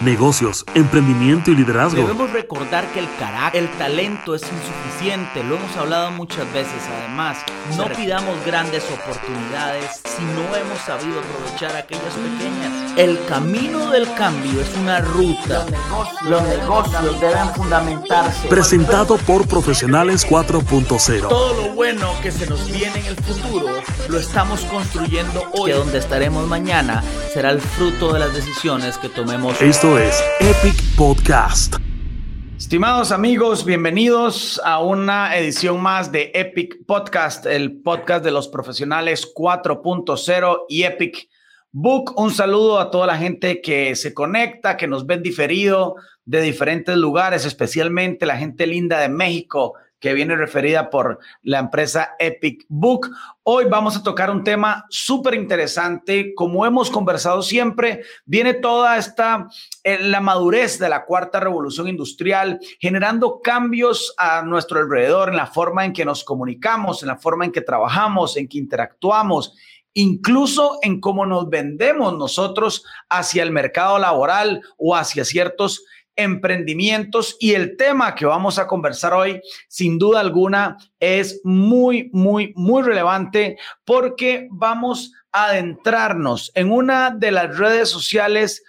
negocios, emprendimiento y liderazgo. Debemos recordar que el carácter, el talento es insuficiente, lo hemos hablado muchas veces. Además, no pidamos grandes oportunidades si no hemos sabido aprovechar aquellas pequeñas. El camino del cambio es una ruta. Los negocios deben fundamentarse. Presentado por Profesionales 4.0. Todo lo bueno que se nos viene en el futuro lo estamos construyendo hoy. Que donde estaremos mañana será el fruto de las decisiones que tomemos. Esto es Epic Podcast. Estimados amigos, bienvenidos a una edición más de Epic Podcast, el podcast de los profesionales 4.0 y Epic Book. Un saludo a toda la gente que se conecta, que nos ven diferido de diferentes lugares, especialmente la gente linda de México, que viene referida por la empresa Epic Book. Hoy vamos a tocar un tema súper interesante. Como hemos conversado siempre, viene toda esta, eh, la madurez de la cuarta revolución industrial, generando cambios a nuestro alrededor en la forma en que nos comunicamos, en la forma en que trabajamos, en que interactuamos incluso en cómo nos vendemos nosotros hacia el mercado laboral o hacia ciertos emprendimientos y el tema que vamos a conversar hoy, sin duda alguna, es muy, muy, muy relevante porque vamos a adentrarnos en una de las redes sociales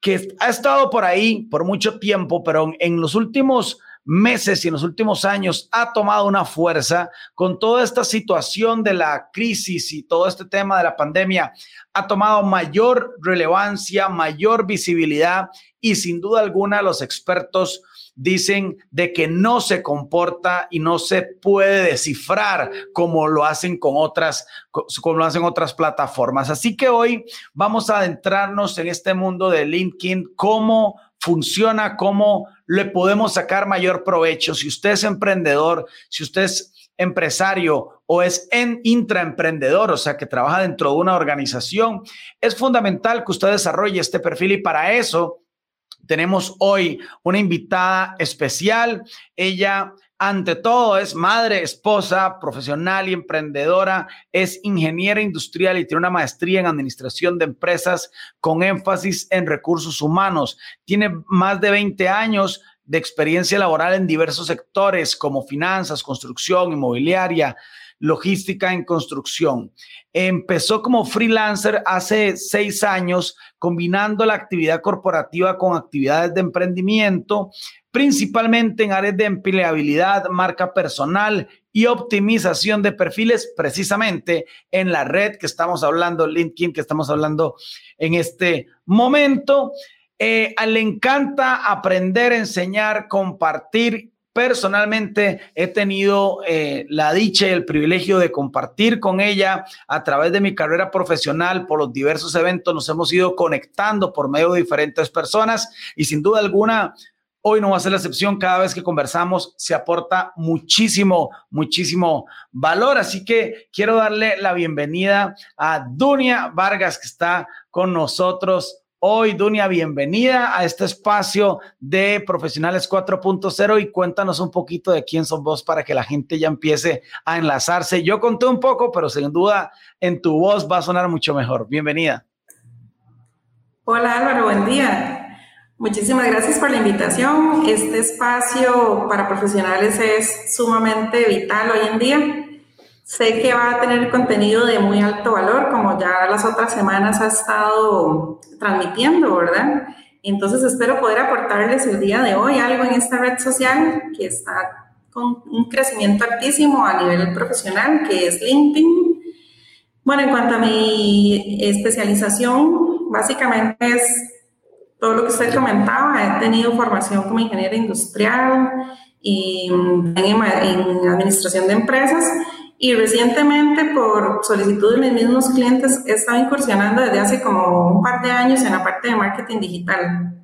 que ha estado por ahí por mucho tiempo, pero en los últimos meses y en los últimos años ha tomado una fuerza con toda esta situación de la crisis y todo este tema de la pandemia, ha tomado mayor relevancia, mayor visibilidad y sin duda alguna los expertos dicen de que no se comporta y no se puede descifrar como lo hacen con otras, como lo hacen otras plataformas. Así que hoy vamos a adentrarnos en este mundo de LinkedIn, cómo funciona, cómo le podemos sacar mayor provecho. Si usted es emprendedor, si usted es empresario o es en intraemprendedor, o sea, que trabaja dentro de una organización, es fundamental que usted desarrolle este perfil y para eso tenemos hoy una invitada especial. Ella ante todo es madre, esposa, profesional y emprendedora, es ingeniera industrial y tiene una maestría en administración de empresas con énfasis en recursos humanos. Tiene más de 20 años de experiencia laboral en diversos sectores como finanzas, construcción, inmobiliaria, logística en construcción. Empezó como freelancer hace seis años, combinando la actividad corporativa con actividades de emprendimiento, principalmente en áreas de empleabilidad, marca personal y optimización de perfiles, precisamente en la red que estamos hablando, LinkedIn, que estamos hablando en este momento. Eh, le encanta aprender, enseñar, compartir Personalmente he tenido eh, la dicha y el privilegio de compartir con ella a través de mi carrera profesional por los diversos eventos. Nos hemos ido conectando por medio de diferentes personas y sin duda alguna Hoy no va a ser la excepción. Cada vez que conversamos se aporta muchísimo, muchísimo valor. Así que quiero darle la bienvenida a Dunia Vargas, que está con nosotros Hoy, Dunia, bienvenida a este espacio de Profesionales 4.0 y cuéntanos un poquito de quién son vos para que la gente ya empiece a enlazarse. Yo conté un poco, pero sin duda en tu voz va a sonar mucho mejor. Bienvenida. Hola Álvaro, buen día. Muchísimas gracias por la invitación. Este espacio para profesionales es sumamente vital hoy en día Sé que va a tener contenido de muy alto valor, como ya las otras semanas ha estado transmitiendo, ¿verdad? Entonces espero poder aportarles el día de hoy algo en esta red social que está con un crecimiento altísimo a nivel profesional, que es LinkedIn. Bueno, en cuanto a mi especialización, básicamente es todo lo que usted comentaba. He tenido formación como ingeniera industrial y en, en administración de empresas y recientemente, por solicitud de mis mismos clientes, he estado incursionando desde hace como un par de años en la parte de marketing digital.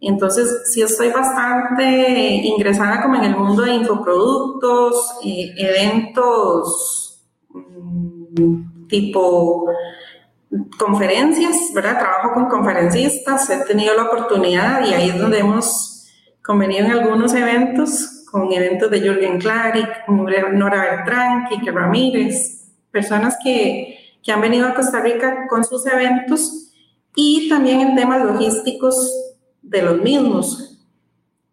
Entonces, sí estoy bastante ingresada como en el mundo de infoproductos, eh, eventos mm, tipo conferencias, ¿verdad? Trabajo con conferencistas, he tenido la oportunidad y ahí es donde hemos convenido en algunos eventos con eventos de Jürgen Klarik, Nora Bertrán, Kike Ramírez, personas que, que han venido a Costa Rica con sus eventos y también en temas logísticos de los mismos.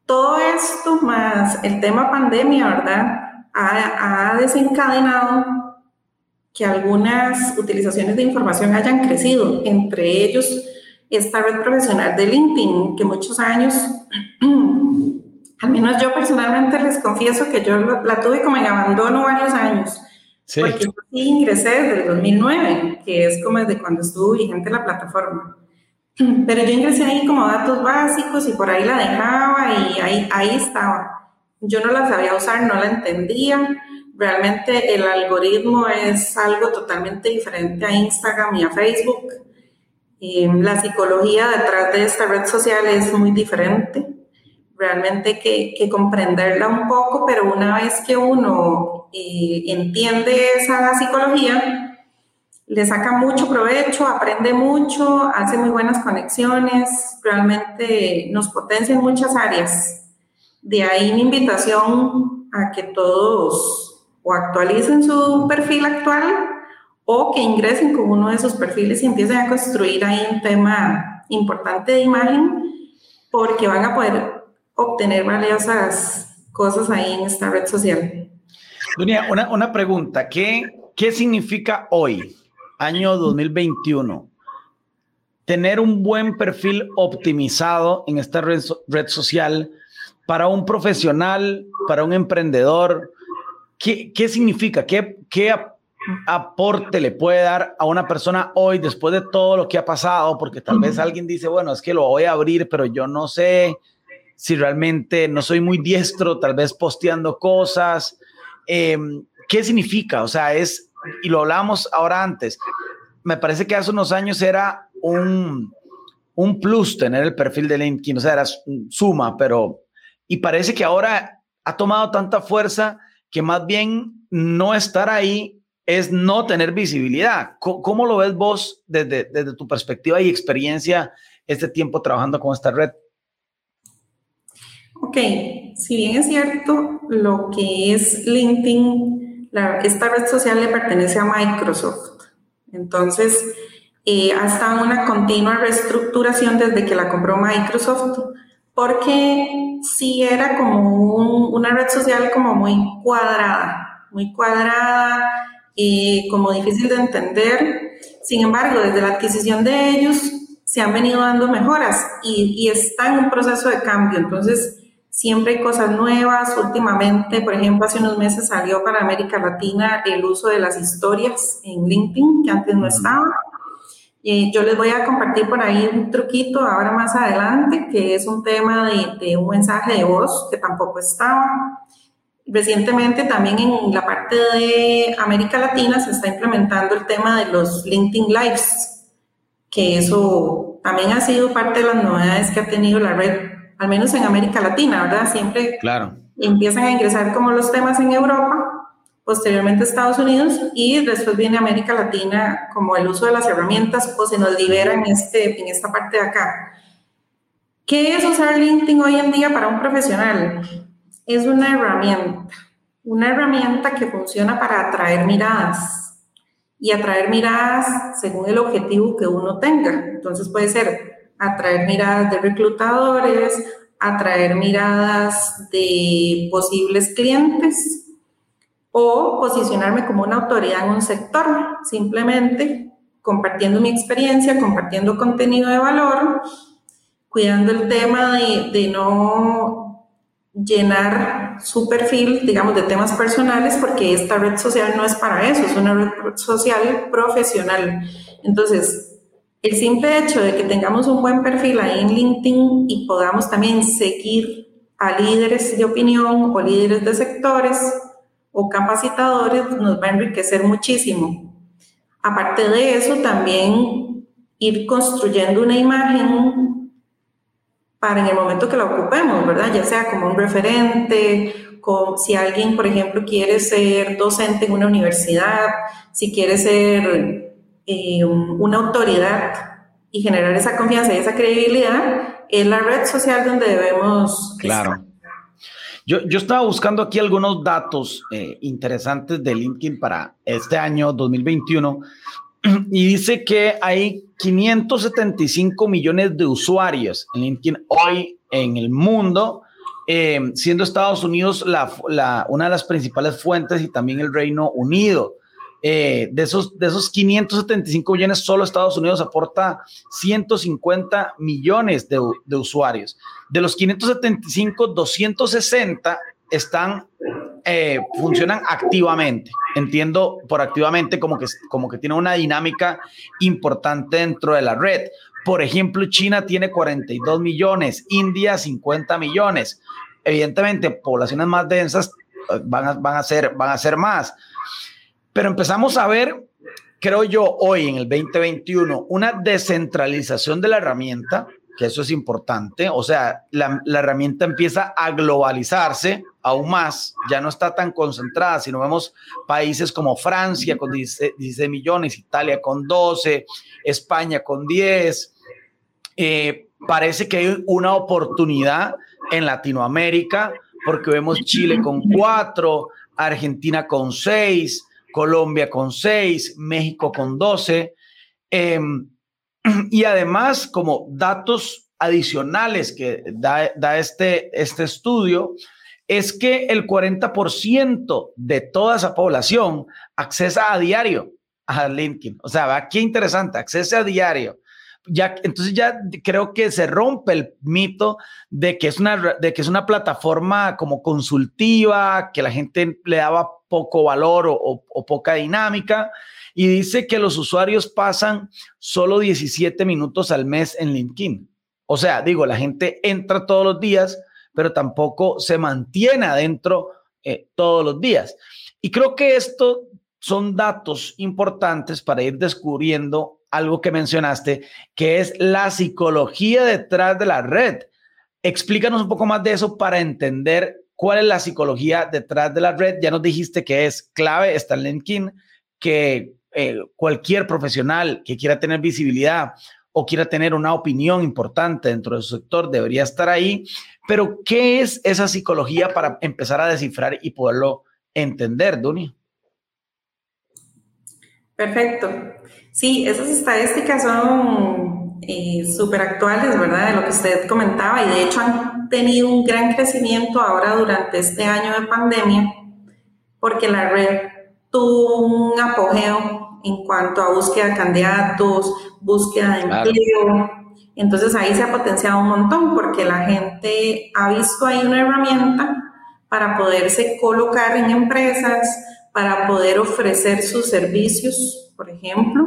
Todo esto más el tema pandemia, ¿verdad? Ha, ha desencadenado que algunas utilizaciones de información hayan crecido, entre ellos esta red profesional de LinkedIn, que muchos años, al menos yo personalmente les confieso que yo la tuve como en abandono varios años, sí. porque yo sí ingresé desde el 2009, que es como desde cuando estuvo vigente la plataforma. Pero yo ingresé ahí como datos básicos y por ahí la dejaba y ahí, ahí estaba. Yo no la sabía usar, no la entendía. Realmente el algoritmo es algo totalmente diferente a Instagram y a Facebook la psicología detrás de esta red social es muy diferente. Realmente que, que comprenderla un poco, pero una vez que uno eh, entiende esa psicología, le saca mucho provecho, aprende mucho, hace muy buenas conexiones, realmente nos potencia en muchas áreas. De ahí mi invitación a que todos o actualicen su perfil actual o que ingresen con uno de esos perfiles y empiecen a construir ahí un tema importante de imagen porque van a poder obtener valiosas cosas ahí en esta red social. Dunia, una, una pregunta, ¿Qué, ¿qué significa hoy, año 2021, tener un buen perfil optimizado en esta red, red social para un profesional, para un emprendedor? ¿Qué, qué significa? ¿Qué, qué aporte le puede dar a una persona hoy después de todo lo que ha pasado? Porque tal vez alguien dice, bueno, es que lo voy a abrir, pero yo no sé si realmente no soy muy diestro, tal vez posteando cosas. Em, ¿Qué significa? O sea, es, y lo hablamos ahora antes, me parece que hace unos años era un, un plus tener el perfil de LinkedIn, o sea, era suma, pero, y parece que ahora ha tomado tanta fuerza que más bien no estar ahí es no tener visibilidad. ¿Cómo, lo ves vos desde, desde, tu perspectiva y experiencia este tiempo trabajando con esta red? Ok, si bien es cierto, lo que es LinkedIn, esta red social le pertenece a Microsoft. Entonces, eh, ha estado una continua reestructuración desde que la compró Microsoft, porque sí era como una red social como muy cuadrada, muy cuadrada, y como difícil de entender. Sin embargo, desde la adquisición de ellos se han venido dando mejoras y, y está en un proceso de cambio. Entonces, siempre hay cosas nuevas. Últimamente, por ejemplo, hace unos meses salió para América Latina el uso de las historias en LinkedIn, que antes no estaba. y yo les voy a compartir por ahí un truquito ahora más adelante, que es un tema de, de un mensaje de voz que tampoco estaba. Recientemente también en la parte de América Latina se está implementando el tema de los LinkedIn Lives, que eso también ha sido parte de las novedades que ha tenido la red, al menos en América Latina, ¿verdad? Siempre claro. empiezan a ingresar como los temas en Europa, posteriormente Estados Unidos y después viene América Latina como el uso de las herramientas o se nos libera en, este, en esta parte de acá. ¿Qué es usar LinkedIn hoy en día para un profesional? es una herramienta, una herramienta que funciona para atraer miradas y atraer miradas según el objetivo que uno tenga. Entonces puede ser atraer miradas de reclutadores, atraer miradas de posibles clientes o posicionarme como una autoridad en un sector, simplemente compartiendo mi experiencia, compartiendo contenido de valor, cuidando el tema de, de no llenar su perfil, digamos, de temas personales, porque esta red social no es para eso, es una red social profesional. Entonces, el simple hecho de que tengamos un buen perfil ahí en LinkedIn y podamos también seguir a líderes de opinión o líderes de sectores o capacitadores nos va a enriquecer muchísimo. Aparte de eso, también ir construyendo una imagen para en el momento que la ocupemos, ¿verdad? Ya sea como un referente, como si alguien, por ejemplo, quiere ser docente en una universidad, si quiere ser eh, una autoridad y generar esa confianza y esa credibilidad, es la red social donde debemos... Claro. Yo, yo, estaba buscando aquí algunos datos eh, interesantes de LinkedIn para este año 2021 y dice que hay 575 millones de usuarios en LinkedIn hoy en el mundo, eh, siendo Estados Unidos la, una de las principales fuentes y también el Reino Unido. Eh, de, esos, de esos 575 millones, solo Estados Unidos aporta 150 millones de, usuarios. De los 575, 260 están, eh, funcionan activamente. Entiendo por activamente como que, como que tiene una dinámica importante dentro de la red. Por ejemplo, China tiene 42 millones, India 50 millones. Evidentemente, poblaciones más densas eh, van van a, ser, van a ser más. Pero empezamos a ver, creo yo, hoy en el 2021, una descentralización de la herramienta, que eso es importante. O sea, la, herramienta empieza a globalizarse aún más, ya no está tan concentrada. Si no vemos países como Francia con 16, millones, Italia con 12, España con 10, eh, parece que hay una oportunidad en Latinoamérica porque vemos Chile con 4, Argentina con 6, Colombia con 6, México con 12. Em, y además, como datos adicionales que da, este, este estudio, es que el 40% de toda esa población accesa a diario a LinkedIn. O sea, qué interesante, accesa a diario. Ya, entonces ya creo que se rompe el mito de que es una, de que es una plataforma como consultiva, que la gente le daba poco valor o, poca dinámica. Y dice que los usuarios pasan solo 17 minutos al mes en LinkedIn. O sea, digo, la gente entra todos los días, pero tampoco se mantiene adentro eh, todos los días. Y creo que esto son datos importantes para ir descubriendo algo que mencionaste, que es la psicología detrás de la red. Explícanos un poco más de eso para entender cuál es la psicología detrás de la red. Ya nos dijiste que es clave, está en LinkedIn, que eh, cualquier profesional que quiera tener visibilidad o quiera tener una opinión importante dentro de su sector debería estar ahí. Pero, ¿qué es esa psicología para empezar a descifrar y poderlo entender, Dunia? Perfecto. Sí, esas estadísticas son eh, súper actuales, ¿verdad? De lo que usted comentaba y de hecho han tenido un gran crecimiento ahora durante este año de pandemia porque la red tuvo un apogeo en cuanto a búsqueda de candidatos, búsqueda de empleo. Entonces ahí se ha potenciado un montón porque la gente ha visto ahí una herramienta para poderse colocar en empresas, para poder ofrecer sus servicios, por ejemplo.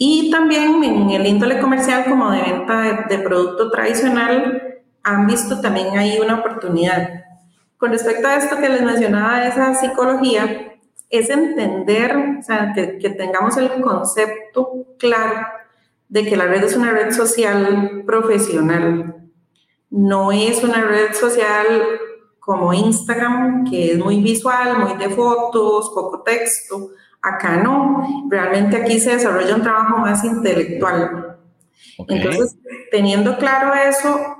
Y también en el índole comercial como de venta de, producto tradicional, han visto también ahí una oportunidad. Con respecto a esto que les mencionaba de esa psicología, es entender, o sea, que, que, tengamos el concepto claro de que la red es una red social profesional. No es una red social como Instagram, que es muy visual, muy de fotos, poco texto. Acá no, realmente aquí se desarrolla un trabajo más intelectual. Entonces, teniendo claro eso,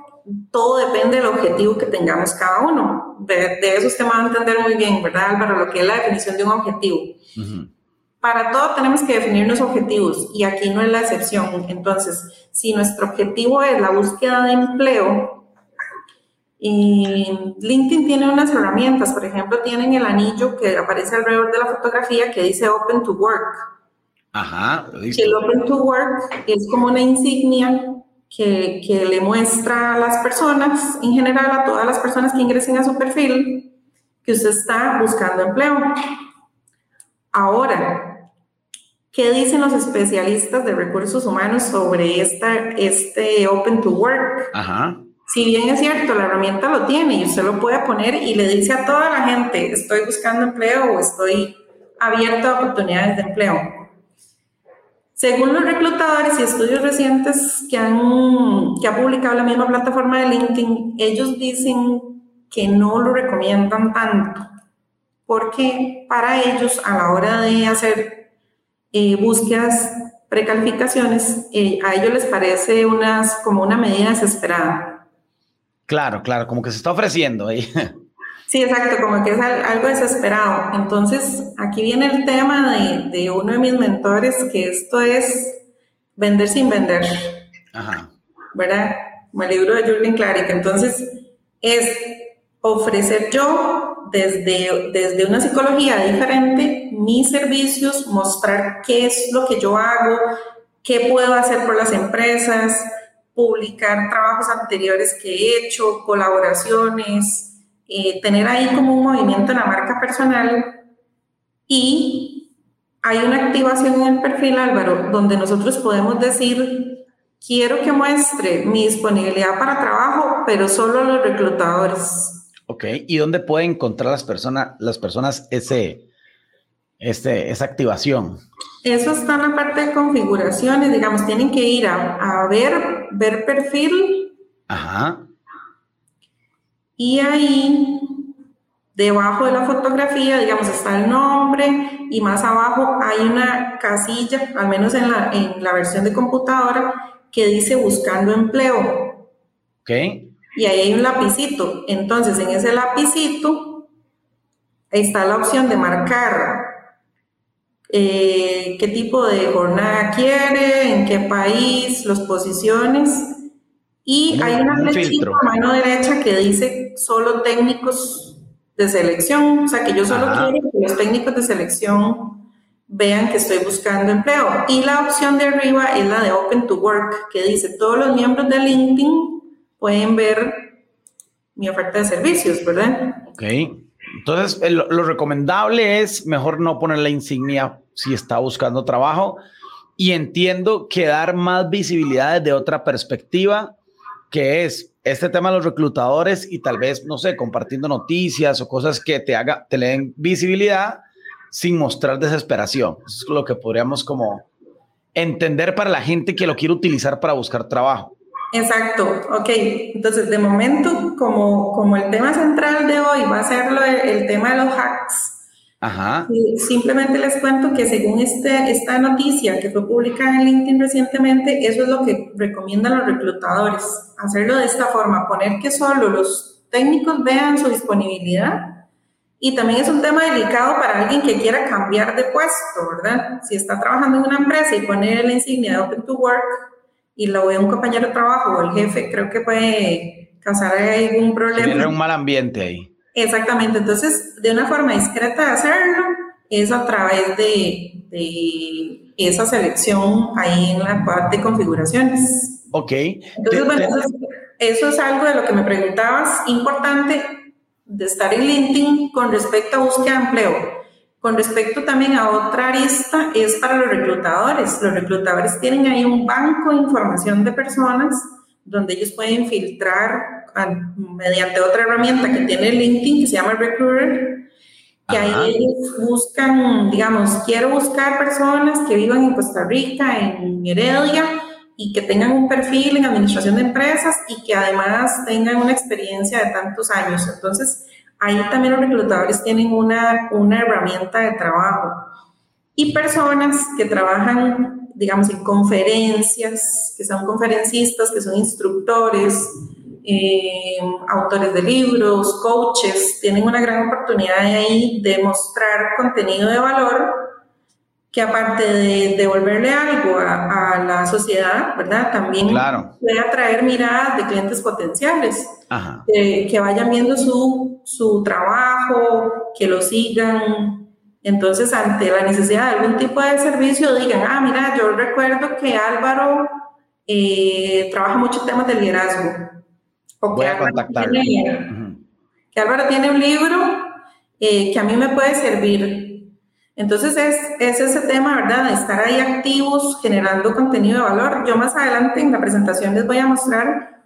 todo depende del objetivo que tengamos cada uno. De, eso usted va a entender muy bien, ¿verdad, Álvaro? Lo que es la definición de un objetivo. Para todo tenemos que definirnos objetivos y aquí no es la excepción. Entonces, si nuestro objetivo es la búsqueda de empleo, y LinkedIn tiene unas herramientas, por ejemplo, tienen el anillo que aparece alrededor de la fotografía que dice Open to Work. Ajá, El Open to Work es como una insignia que, que, le muestra a las personas, en general a todas las personas que ingresen a su perfil, que usted está buscando empleo. Ahora, ¿qué dicen los especialistas de recursos humanos sobre esta, este Open to Work? Ajá. Si bien es cierto, la herramienta lo tiene y usted lo puede poner y le dice a toda la gente, estoy buscando empleo o estoy abierto a oportunidades de empleo. Según los reclutadores y estudios recientes que, han, que ha publicado la misma plataforma de LinkedIn, ellos dicen que no lo recomiendan tanto, porque para ellos a la hora de hacer eh, búsquedas, precalificaciones, eh, a ellos les parece unas, como una medida desesperada. Claro, claro, como que se está ofreciendo ahí. Sí, exacto, como que es algo desesperado. Entonces, aquí viene el tema de, de uno de mis mentores, que esto es vender sin vender. Ajá. ¿Verdad? Como el libro de Jürgen Klarik. Entonces, es ofrecer yo desde, desde una psicología diferente mis servicios, mostrar qué es lo que yo hago, qué puedo hacer por las empresas, publicar trabajos anteriores que he hecho, colaboraciones, eh, tener ahí como un movimiento en la marca personal y hay una activación en el perfil Álvaro donde nosotros podemos decir, quiero que muestre mi disponibilidad para trabajo, pero solo a los reclutadores. Ok, ¿y dónde pueden encontrar las personas, las personas ese, este, esa activación? Eso está en la parte de configuraciones, digamos, tienen que ir a, ver, ver perfil. Ajá. Y ahí, debajo de la fotografía, digamos, está el nombre y más abajo hay una casilla, al menos en la, en la versión de computadora, que dice buscando empleo. Ok y ahí hay un lapicito. Entonces, en ese lapicito está la opción de marcar eh, qué tipo de jornada quiere, en qué país, las posiciones. Y hay una flechita a mano derecha que dice solo técnicos de selección, o sea que yo solo quiero que los técnicos de selección vean que estoy buscando empleo. Y la opción de arriba es la de Open to Work, que dice todos los miembros de LinkedIn pueden ver mi oferta de servicios, ¿verdad? Ok. Entonces, lo recomendable es mejor no poner la insignia si está buscando trabajo. Y entiendo que dar más visibilidad desde otra perspectiva, que es este tema de los reclutadores y tal vez, no sé, compartiendo noticias o cosas que te haga, te le den visibilidad sin mostrar desesperación. Eso es lo que podríamos como entender para la gente que lo quiere utilizar para buscar trabajo. Exacto, ok. Entonces, de momento, como, como el tema central de hoy va a ser el, tema de los hacks, Ajá. simplemente les cuento que según este, esta noticia que fue publicada en LinkedIn recientemente, eso es lo que recomiendan los reclutadores, hacerlo de esta forma, poner que solo los técnicos vean su disponibilidad. Y también es un tema delicado para alguien que quiera cambiar de puesto, ¿verdad? Si está trabajando en una empresa y pone la insignia de Open to Work, y lo ve un compañero de trabajo o el jefe, creo que puede causar algún problema. Tiene un mal ambiente ahí. Exactamente, entonces de una forma discreta de hacerlo es a través de, de esa selección ahí en la parte de configuraciones. Ok. Entonces, bueno, eso, es algo de lo que me preguntabas, importante de estar en LinkedIn con respecto a búsqueda de empleo. Con respecto también a otra arista, es para los reclutadores. Los reclutadores tienen ahí un banco de información de personas donde ellos pueden filtrar mediante otra herramienta que tiene LinkedIn que se llama Recruiter, que ahí ellos buscan, digamos, quiero buscar personas que vivan en Costa Rica, en Heredia, y que tengan un perfil en administración de empresas y que además tengan una experiencia de tantos años. Entonces, ahí también los reclutadores tienen una, una herramienta de trabajo. Y personas que trabajan, digamos, en conferencias, que son conferencistas, que son instructores, eh, autores de libros, coaches, tienen una gran oportunidad ahí de mostrar contenido de valor que aparte de devolverle algo a, la sociedad, ¿verdad? También puede atraer miradas de clientes potenciales, que vayan viendo su, su trabajo, que lo sigan. Entonces, ante la necesidad de algún tipo de servicio, digan, ah, mira, yo recuerdo que Álvaro eh, trabaja mucho temas de liderazgo. O Voy que, a Álvaro tiene, que Álvaro tiene un libro eh, que a mí me puede servir entonces es, es, ese tema, ¿verdad? De estar ahí activos, generando contenido de valor. Yo más adelante en la presentación les voy a mostrar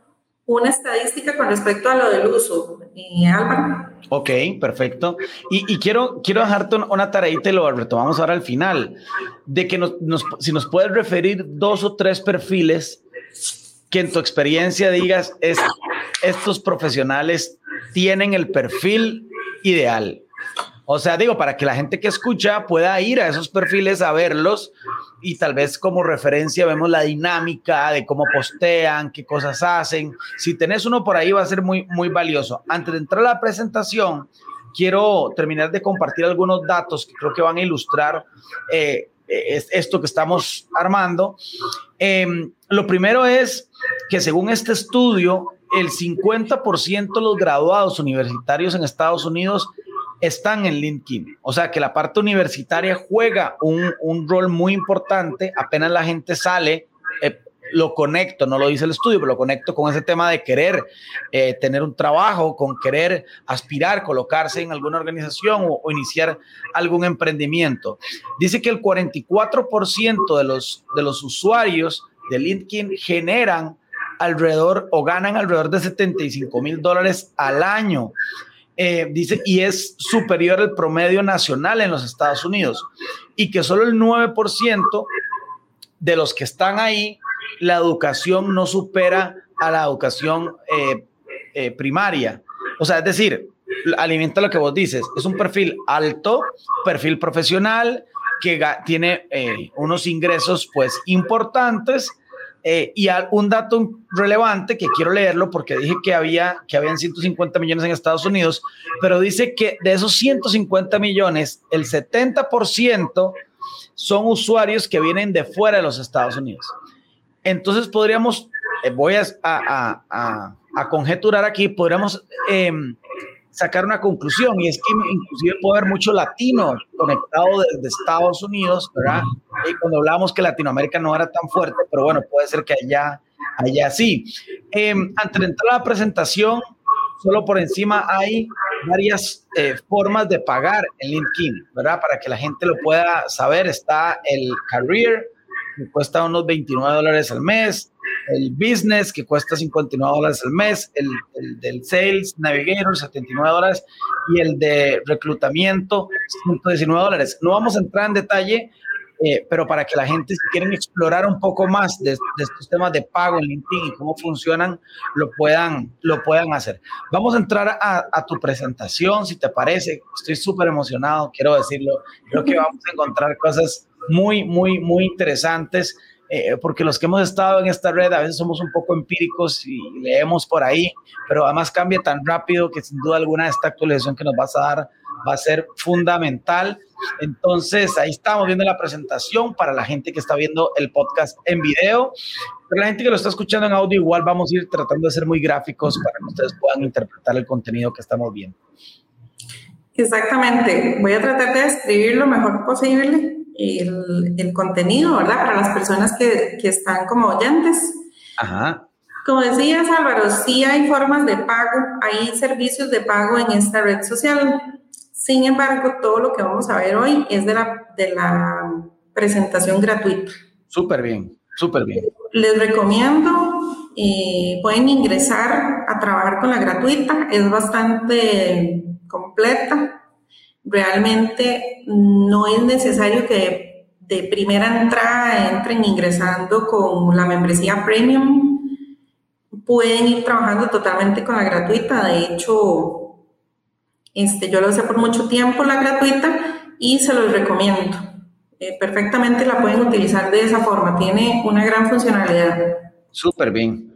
una estadística con respecto a lo del uso. Y Álvaro. Ok, perfecto. Y, quiero, quiero dejarte una tareita y lo retomamos ahora al final, de que nos, si nos puedes referir dos o tres perfiles que en tu experiencia digas, es, estos profesionales tienen el perfil ideal O sea, digo, para que la gente que escucha pueda ir a esos perfiles a verlos y tal vez como referencia vemos la dinámica de cómo postean, qué cosas hacen. Si tenés uno por ahí va a ser muy, muy valioso. Antes de entrar a la presentación, quiero terminar de compartir algunos datos que creo que van a ilustrar eh, esto que estamos armando. Em, lo primero es que según este estudio, el 50% de los graduados universitarios en Estados Unidos están en LinkedIn. O sea que la parte universitaria juega un, un rol muy importante. Apenas la gente sale, eh, lo conecto, no lo dice el estudio, pero lo conecto con ese tema de querer eh, tener un trabajo, con querer aspirar, colocarse en alguna organización o, o iniciar algún emprendimiento. Dice que el 44% de los, de los usuarios de LinkedIn generan alrededor o ganan alrededor de 75 mil dólares al año. Eh, dice, y es superior al promedio nacional en los Estados Unidos. Y que solo el 9% de los que están ahí, la educación no supera a la educación eh, eh, primaria. O sea, es decir, alimenta lo que vos dices. Es un perfil alto, perfil profesional, que tiene unos ingresos pues importantes eh, y un dato relevante que quiero leerlo porque dije que había que habían 150 millones en Estados Unidos, pero dice que de esos 150 millones, el 70% son usuarios que vienen de fuera de los Estados Unidos. Entonces podríamos, eh, voy a, a, a, a, conjeturar aquí, podríamos em, sacar una conclusión y es que inclusive puede haber mucho latino conectado desde Estados Unidos, ¿verdad? Y cuando hablamos que Latinoamérica no era tan fuerte, pero bueno, puede ser que allá, allá sí. Eh, antes de entrar a la presentación, solo por encima hay varias eh, formas de pagar en LinkedIn, ¿verdad? Para que la gente lo pueda saber, está el Career, que cuesta unos 29 dólares al mes, el business que cuesta 59 dólares al mes, el, del sales navigator 79 dólares y el de reclutamiento 119 dólares. No vamos a entrar en detalle, eh, pero para que la gente si quieren explorar un poco más de, estos temas de pago en LinkedIn y cómo funcionan, lo puedan, lo puedan hacer. Vamos a entrar a, a tu presentación, si te parece. Estoy súper emocionado, quiero decirlo. Creo que vamos a encontrar cosas muy, muy, muy interesantes. Eh, porque los que hemos estado en esta red a veces somos un poco empíricos y leemos por ahí, pero además cambia tan rápido que sin duda alguna esta actualización que nos vas a dar va a ser fundamental. Entonces, ahí estamos viendo la presentación para la gente que está viendo el podcast en video. Para la gente que lo está escuchando en audio, igual vamos a ir tratando de ser muy gráficos para que ustedes puedan interpretar el contenido que estamos viendo. Exactamente. Voy a tratar de describir lo mejor posible el, el, contenido, ¿verdad? Para las personas que, que están como oyentes. Ajá. Como decías, Álvaro, sí hay formas de pago, hay servicios de pago en esta red social. Sin embargo, todo lo que vamos a ver hoy es de la, de la presentación gratuita. Súper bien, súper bien. Les recomiendo, eh, pueden ingresar a trabajar con la gratuita, es bastante completa, realmente no es necesario que de primera entrada entren ingresando con la membresía premium. Pueden ir trabajando totalmente con la gratuita. De hecho, este, yo lo hice por mucho tiempo la gratuita y se los recomiendo. Eh, perfectamente la pueden utilizar de esa forma. Tiene una gran funcionalidad. Súper bien.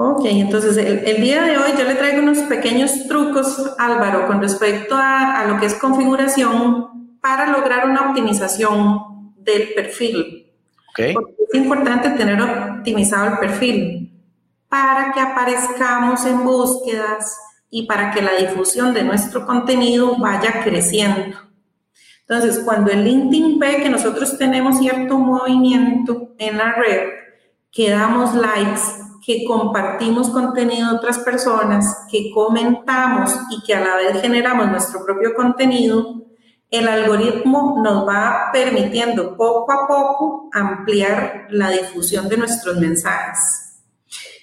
Ok, entonces el, día de hoy yo le traigo unos pequeños trucos, Álvaro, con respecto a, lo que es configuración para lograr una optimización del perfil. Okay. Porque es importante tener optimizado el perfil para que aparezcamos en búsquedas y para que la difusión de nuestro contenido vaya creciendo. Entonces, cuando el LinkedIn ve que nosotros tenemos cierto movimiento en la red, que damos likes, que compartimos contenido de otras personas, que comentamos y que a la vez generamos nuestro propio contenido, el algoritmo nos va permitiendo poco a poco ampliar la difusión de nuestros mensajes.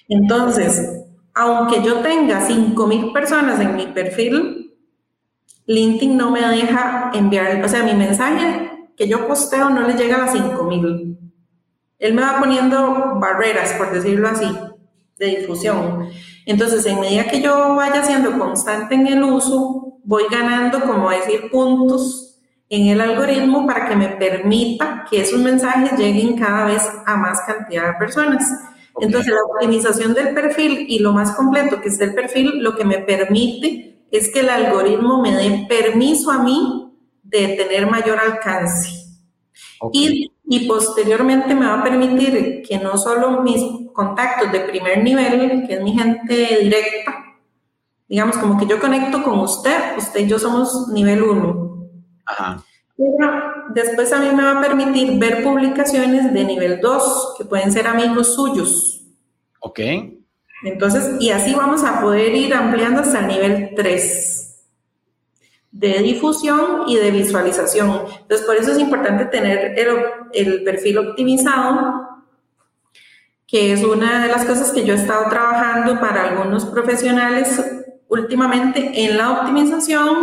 Entonces, aunque yo tenga 5.000 personas en mi perfil, LinkedIn no me deja enviar, o sea, mi mensaje que yo posteo no le llega a las 5.000. Él me va poniendo barreras, por decirlo así de difusión. Entonces, en medida que yo vaya siendo constante en el uso, voy ganando, como decir, puntos en el algoritmo para que me permita que esos mensajes lleguen cada vez a más cantidad de personas. Entonces, la optimización del perfil y lo más completo que es el perfil, lo que me permite es que el algoritmo me dé permiso a mí de tener mayor alcance. Y, y, posteriormente me va a permitir que no solo mis contactos de primer nivel, que es mi gente directa, digamos como que yo conecto con usted, usted y yo somos nivel 1. Ajá. después a mí me va a permitir ver publicaciones de nivel 2, que pueden ser amigos suyos. Ok. Entonces, y así vamos a poder ir ampliando hasta el nivel 3 de difusión y de visualización. Entonces, por eso es importante tener el, perfil optimizado, que es una de las cosas que yo he estado trabajando para algunos profesionales últimamente en la optimización.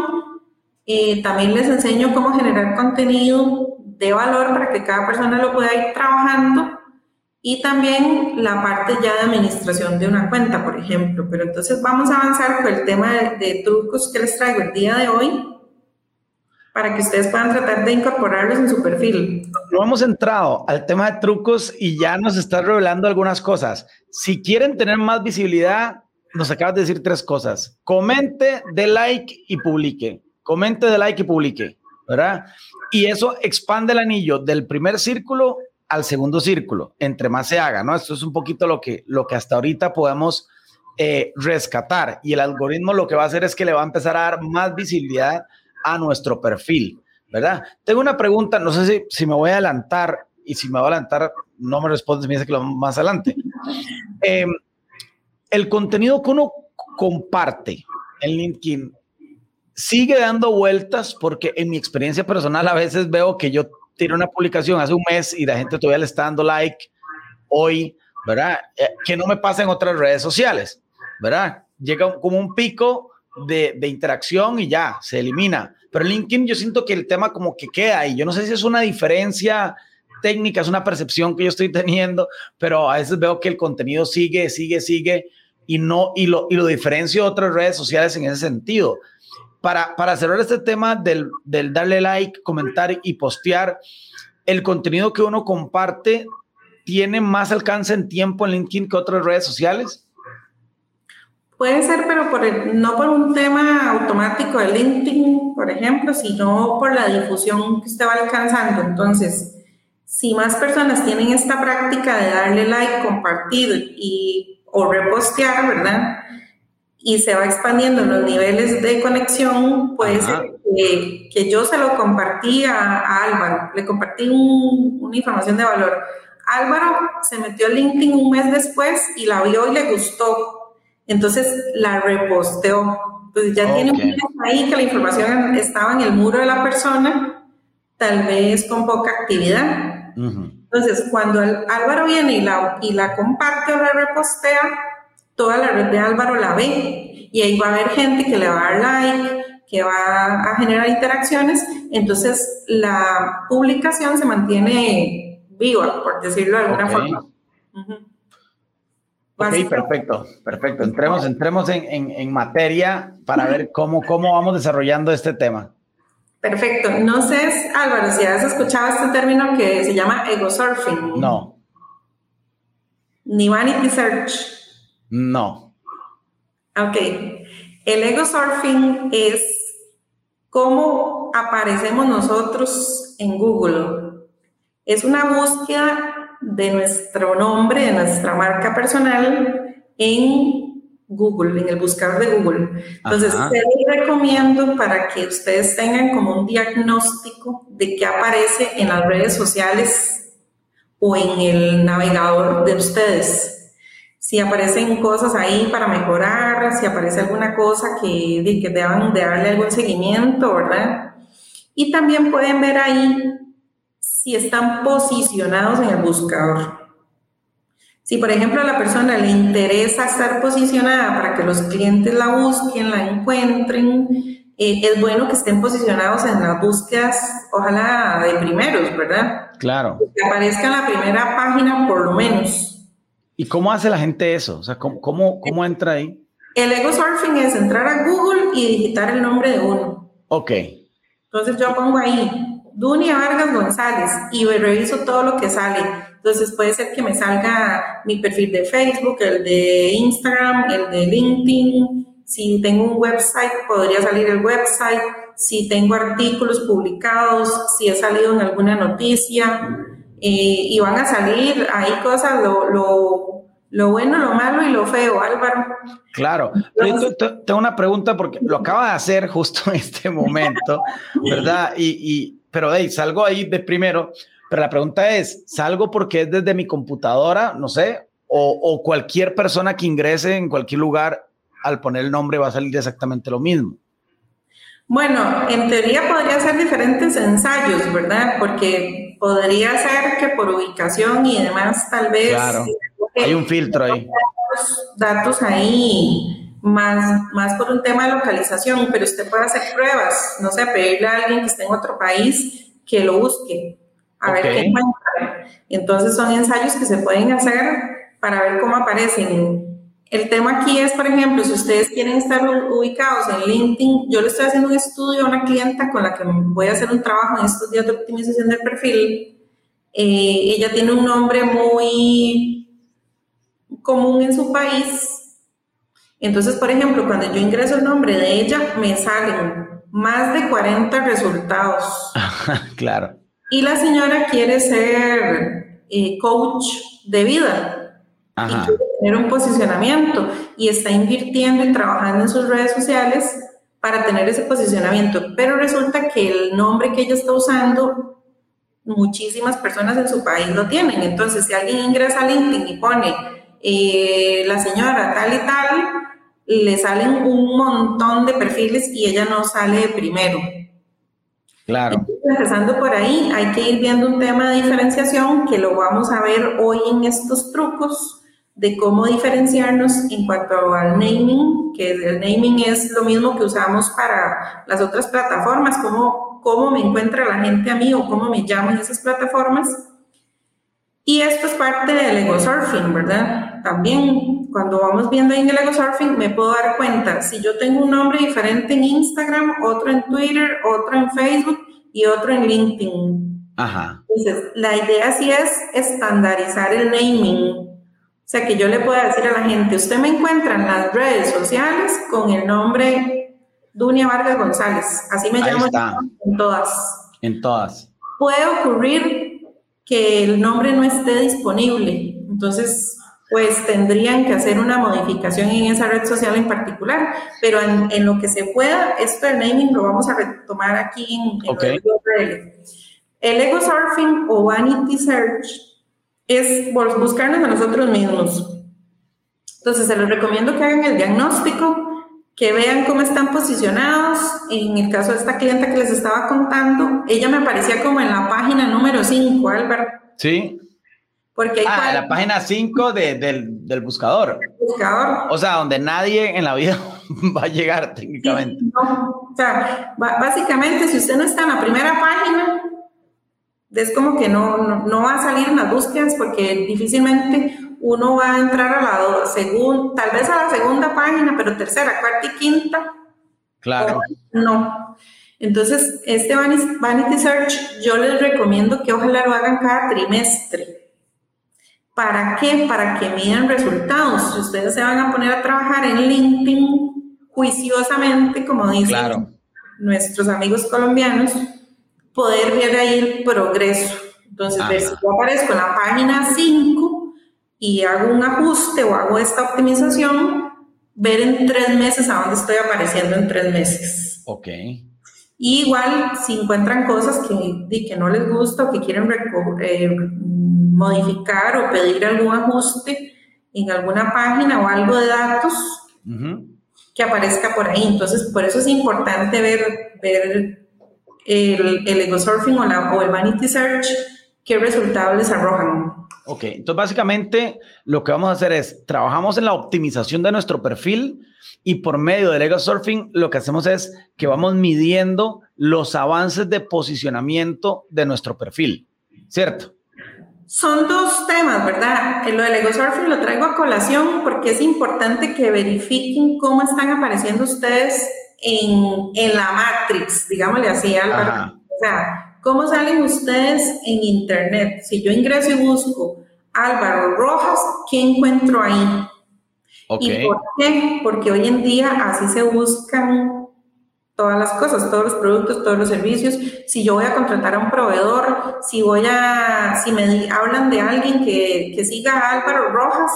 Eh, también les enseño cómo generar contenido de valor para que cada persona lo pueda ir trabajando y también la parte ya de administración de una cuenta, por ejemplo. Pero entonces vamos a avanzar con el tema de, trucos que les traigo el día de hoy para que ustedes puedan tratar de incorporarlos en su perfil. No hemos entrado al tema de trucos y ya nos está revelando algunas cosas. Si quieren tener más visibilidad, nos acabas de decir tres cosas. Comente, dé like y publique. Comente, dé like y publique, ¿verdad? Y eso expande el anillo del primer círculo al segundo círculo, entre más se haga, ¿no? Esto es un poquito lo que, lo que hasta ahorita podemos eh, rescatar y el algoritmo lo que va a hacer es que le va a empezar a dar más visibilidad a nuestro perfil, ¿verdad? Tengo una pregunta, no sé si, si me voy a adelantar y si me voy a adelantar, no me respondes, me dice que lo más adelante. Em, el contenido que uno comparte en LinkedIn sigue dando vueltas porque en mi experiencia personal a veces veo que yo tiene una publicación hace un mes y la gente todavía le está dando like hoy, ¿verdad? Eh, que no me pasa en otras redes sociales, ¿verdad? Llega como un pico de, de, interacción y ya, se elimina. Pero LinkedIn yo siento que el tema como que queda y yo no sé si es una diferencia técnica, es una percepción que yo estoy teniendo, pero a veces veo que el contenido sigue, sigue, sigue y no, y lo, y lo diferencio de otras redes sociales en ese sentido para, para cerrar este tema del, del darle like, comentar y postear, el contenido que uno comparte tiene más alcance en tiempo en LinkedIn que otras redes sociales? Puede ser, pero no por un tema automático de LinkedIn, por ejemplo, sino por la difusión que usted va alcanzando. Entonces, si más personas tienen esta práctica de darle like, compartir y o repostear, ¿verdad? Y se va expandiendo los niveles de conexión, puede ser que, yo se lo compartí a, Álvaro, le compartí una información de valor. Álvaro se metió a LinkedIn un mes después y la vio y le gustó. Entonces la reposteó. Pues ya tiene un mes ahí que la información estaba en el muro de la persona, tal vez con poca actividad. Entonces, cuando Álvaro viene y la, y la comparte o la repostea, toda la red de Álvaro la ve y ahí va a haber gente que le va a dar like, que va a generar interacciones, entonces la publicación se mantiene viva, por decirlo de alguna forma. Ok, perfecto, perfecto. Entremos, entremos en, en, materia para ver cómo, cómo vamos desarrollando este tema. Perfecto. No sé, Álvaro, si has escuchado este término que se llama ego surfing. No. Ni vanity search. No. Ok. El ego surfing es cómo aparecemos nosotros en Google. Es una búsqueda de nuestro nombre, de nuestra marca personal en Google, en el buscador de Google. Entonces, les recomiendo para que ustedes tengan como un diagnóstico de qué aparece en las redes sociales o en el navegador de ustedes si aparecen cosas ahí para mejorar, si aparece alguna cosa que, que deban de darle algún seguimiento, ¿verdad? Y también pueden ver ahí si están posicionados en el buscador. Si, por ejemplo, a la persona le interesa estar posicionada para que los clientes la busquen, la encuentren, eh, es bueno que estén posicionados en las búsquedas, ojalá de primeros, ¿verdad? Claro. Que aparezca en la primera página por lo menos. ¿Y cómo hace la gente eso? O sea, ¿cómo, cómo, entra ahí? El ego surfing es entrar a Google y digitar el nombre de uno. Ok. Entonces yo pongo ahí Dunia Vargas González y reviso todo lo que sale. Entonces puede ser que me salga mi perfil de Facebook, el de Instagram, el de LinkedIn. Si tengo un website, podría salir el website. Si tengo artículos publicados, si he salido en alguna noticia. Eh, y van a salir ahí cosas, lo, lo, lo, bueno, lo malo y lo feo, Álvaro. Claro. tengo una pregunta porque lo acaba de hacer justo en este momento, ¿verdad? Y, y pero hey, salgo ahí de primero, pero la pregunta es, ¿salgo porque es desde mi computadora, no sé, o, o cualquier persona que ingrese en cualquier lugar al poner el nombre va a salir exactamente lo mismo? Bueno, en teoría podría ser diferentes ensayos, ¿verdad? Porque podría ser que por ubicación y demás, tal vez. Claro, hay un filtro ahí. Datos, ahí, más, más por un tema de localización, pero usted puede hacer pruebas, no sé, pedirle a alguien que esté en otro país que lo busque, a ver qué encuentra. Entonces son ensayos que se pueden hacer para ver cómo aparecen el tema aquí es, por ejemplo, si ustedes quieren estar ubicados en LinkedIn, yo le estoy haciendo un estudio a una clienta con la que voy a hacer un trabajo en estos días de optimización del perfil. Eh, ella tiene un nombre muy común en su país. Entonces, por ejemplo, cuando yo ingreso el nombre de ella, me salen más de 40 resultados. claro. Y la señora quiere ser eh, coach de vida. Ajá. Y tener un posicionamiento y está invirtiendo y trabajando en sus redes sociales para tener ese posicionamiento. Pero resulta que el nombre que ella está usando, muchísimas personas en su país lo tienen. Entonces, si alguien ingresa a LinkedIn y pone eh, la señora tal y tal, le salen un montón de perfiles y ella no sale de primero. Claro. empezando por ahí, hay que ir viendo un tema de diferenciación que lo vamos a ver hoy en estos trucos de cómo diferenciarnos en cuanto al naming, que el naming es lo mismo que usamos para las otras plataformas, cómo, cómo me encuentra la gente a mí o cómo me llaman esas plataformas. Y esto es parte del ego surfing, ¿verdad? También cuando vamos viendo en el ego surfing me puedo dar cuenta, si yo tengo un nombre diferente en Instagram, otro en Twitter, otro en Facebook y otro en LinkedIn. Ajá. Entonces, la idea sí es estandarizar el naming sea, que yo le pueda decir a la gente, usted me encuentra en las redes sociales con el nombre Dunia Vargas González. Así me llamo en todas. En todas. Puede ocurrir que el nombre no esté disponible. Entonces, pues tendrían que hacer una modificación en esa red social en particular. Pero en, lo que se pueda, esto del naming lo vamos a retomar aquí en, okay. el, el ego surfing o vanity search es buscarnos a nosotros mismos. Entonces, se les recomiendo que hagan el diagnóstico, que vean cómo están posicionados. En el caso de esta clienta que les estaba contando, ella me aparecía como en la página número 5, Álvaro. Sí. Porque hay ah, la página 5 de, del, del, buscador. buscador. O sea, donde nadie en la vida va a llegar técnicamente. no. O sea, básicamente, si usted no está en la primera página, es como que no, no, va a salir en las búsquedas porque difícilmente uno va a entrar a la segunda, tal vez a la segunda página, pero tercera, cuarta y quinta. Claro. No. Entonces, este Vanity Search yo les recomiendo que ojalá lo hagan cada trimestre. ¿Para qué? Para que midan resultados. Si ustedes se van a poner a trabajar en LinkedIn juiciosamente, como dicen nuestros amigos colombianos, poder ver ahí el progreso. Entonces, ver si yo aparezco en la página 5 y hago un ajuste o hago esta optimización, ver en tres meses a dónde estoy apareciendo en tres meses. Ok. Y igual, si encuentran cosas que, que no les gusta o que quieren eh, modificar o pedir algún ajuste en alguna página o algo de datos, que aparezca por ahí. Entonces, por eso es importante ver, ver el, el ego surfing o, la, o el vanity search, qué resultados les arrojan. Ok, entonces básicamente lo que vamos a hacer es, trabajamos en la optimización de nuestro perfil y por medio del ego surfing lo que hacemos es que vamos midiendo los avances de posicionamiento de nuestro perfil, ¿cierto? Son dos temas, ¿verdad? Lo del ego surfing lo traigo a colación porque es importante que verifiquen cómo están apareciendo ustedes en, la Matrix, digámosle así, Álvaro. O sea, cómo salen ustedes en Internet. Si yo ingreso y busco Álvaro Rojas, ¿qué encuentro ahí? ¿Y por qué? Porque hoy en día así se buscan todas las cosas, todos los productos, todos los servicios. Si yo voy a contratar a un proveedor, si voy a, si me hablan de alguien que, que siga a Álvaro Rojas,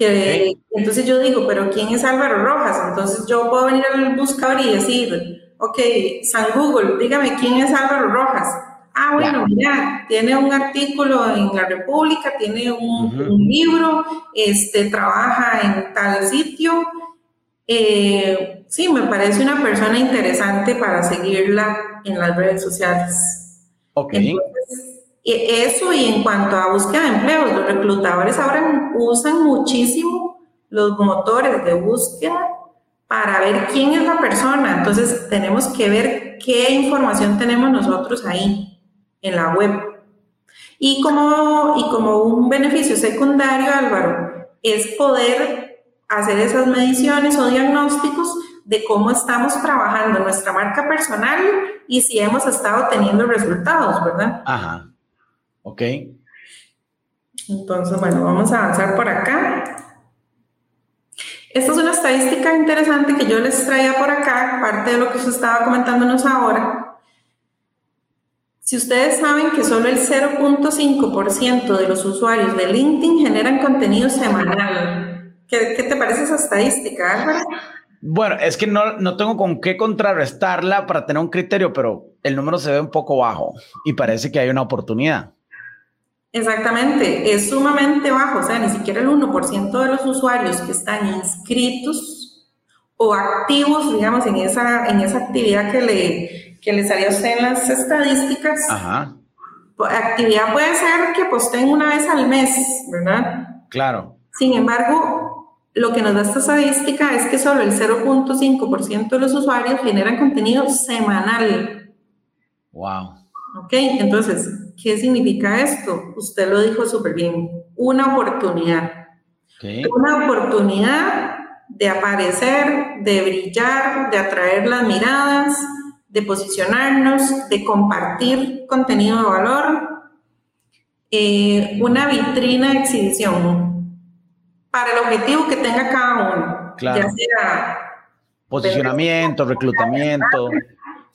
que entonces yo digo, pero ¿quién es Álvaro Rojas? Entonces yo puedo venir al buscador y decir, ok, San Google, dígame quién es Álvaro Rojas. Ah, bueno, mira, tiene un artículo en la República, tiene un, un libro, este, trabaja en tal sitio, eh, sí, me parece una persona interesante para seguirla en las redes sociales. Ok. Eso y en cuanto a búsqueda de empleos, los reclutadores ahora usan muchísimo los motores de búsqueda para ver quién es la persona. Entonces tenemos que ver qué información tenemos nosotros ahí en la web. Y como, y como un beneficio secundario, Álvaro, es poder hacer esas mediciones o diagnósticos de cómo estamos trabajando nuestra marca personal y si hemos estado teniendo resultados, ¿verdad? Ajá. Ok. Entonces, bueno, vamos a avanzar por acá. Esta es una estadística interesante que yo les traía por acá, parte de lo que usted estaba comentándonos ahora. Si ustedes saben que solo el 0.5% de los usuarios de LinkedIn generan contenido semanal, ¿Qué, te parece esa estadística, Álvaro? Bueno, es que no, no tengo con qué contrarrestarla para tener un criterio, pero el número se ve un poco bajo y parece que hay una oportunidad. Exactamente, es sumamente bajo, o sea, ni siquiera el 1% de los usuarios que están inscritos o activos, digamos, en esa, en esa actividad que le, que le salió a usted en las estadísticas. Ajá. Actividad puede ser que posteen una vez al mes, ¿verdad? Claro. Sin embargo, lo que nos da esta estadística es que solo el 0.5% de los usuarios generan contenido semanal. Wow. Ok, entonces, ¿qué significa esto? Usted lo dijo súper bien. Una oportunidad. Una oportunidad de aparecer, de brillar, de atraer las miradas, de posicionarnos, de compartir contenido de valor. Eh, una vitrina de exhibición, para el objetivo que tenga cada uno. Claro. Ya sea posicionamiento, reclutamiento.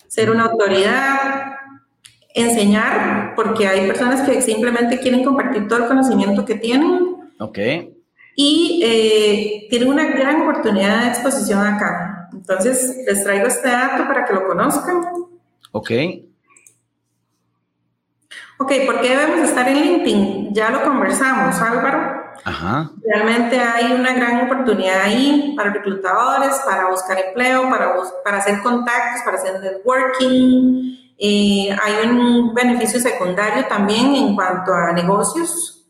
Ser una autoridad, enseñar, porque hay personas que simplemente quieren compartir todo el conocimiento que tienen. Ok. Y eh, tienen una gran oportunidad de exposición acá. Entonces, les traigo este dato para que lo conozcan. Ok. Ok, ¿por qué debemos estar en LinkedIn? Ya lo conversamos, Álvaro. Realmente hay una gran oportunidad ahí para reclutadores, para buscar empleo, para, para hacer contactos, para hacer networking. Eh, hay un beneficio secundario también en cuanto a negocios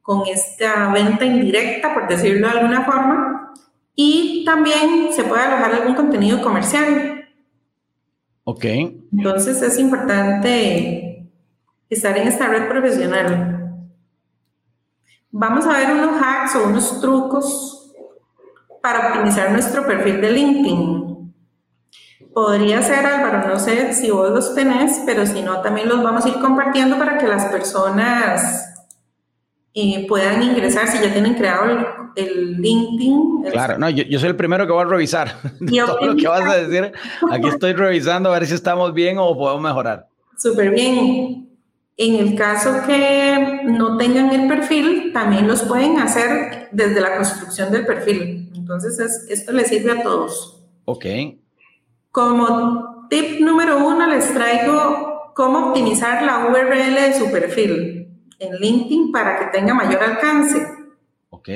con esta venta indirecta, por decirlo de alguna forma. Y también se puede alojar algún contenido comercial. Ok. Entonces es importante estar en esta red profesional. Vamos a ver unos hacks o unos trucos para optimizar nuestro perfil de LinkedIn. Podría ser, Álvaro, no sé si vos los tenés, pero si no, también los vamos a ir compartiendo para que las personas eh, puedan ingresar si ya tienen creado el, LinkedIn. Claro, no, yo, soy el primero que voy a revisar todo lo que vas a decir. Aquí estoy revisando a ver si estamos bien o podemos mejorar. Súper bien. En el caso que no tengan el perfil, también los pueden hacer desde la construcción del perfil. Entonces, esto les sirve a todos. Ok. Como tip número uno, les traigo cómo optimizar la URL de su perfil en LinkedIn para que tenga mayor alcance. Ok.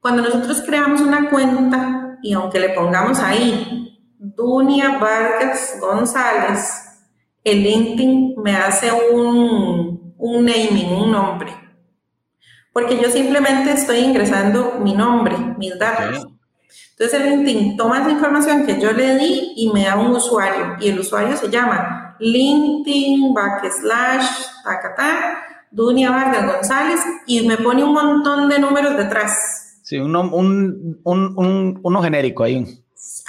Cuando nosotros creamos una cuenta y aunque le pongamos ahí Dunia Vargas González, el LinkedIn me hace un, un naming, un nombre. Porque yo simplemente estoy ingresando mi nombre, mis datos. Entonces el LinkedIn toma esa información que yo le di y me da un usuario. Y el usuario se llama LinkedIn backslash tacata Dunia Vargas González, y me pone un montón de números detrás. Sí, uno, un, un, un, uno genérico ahí.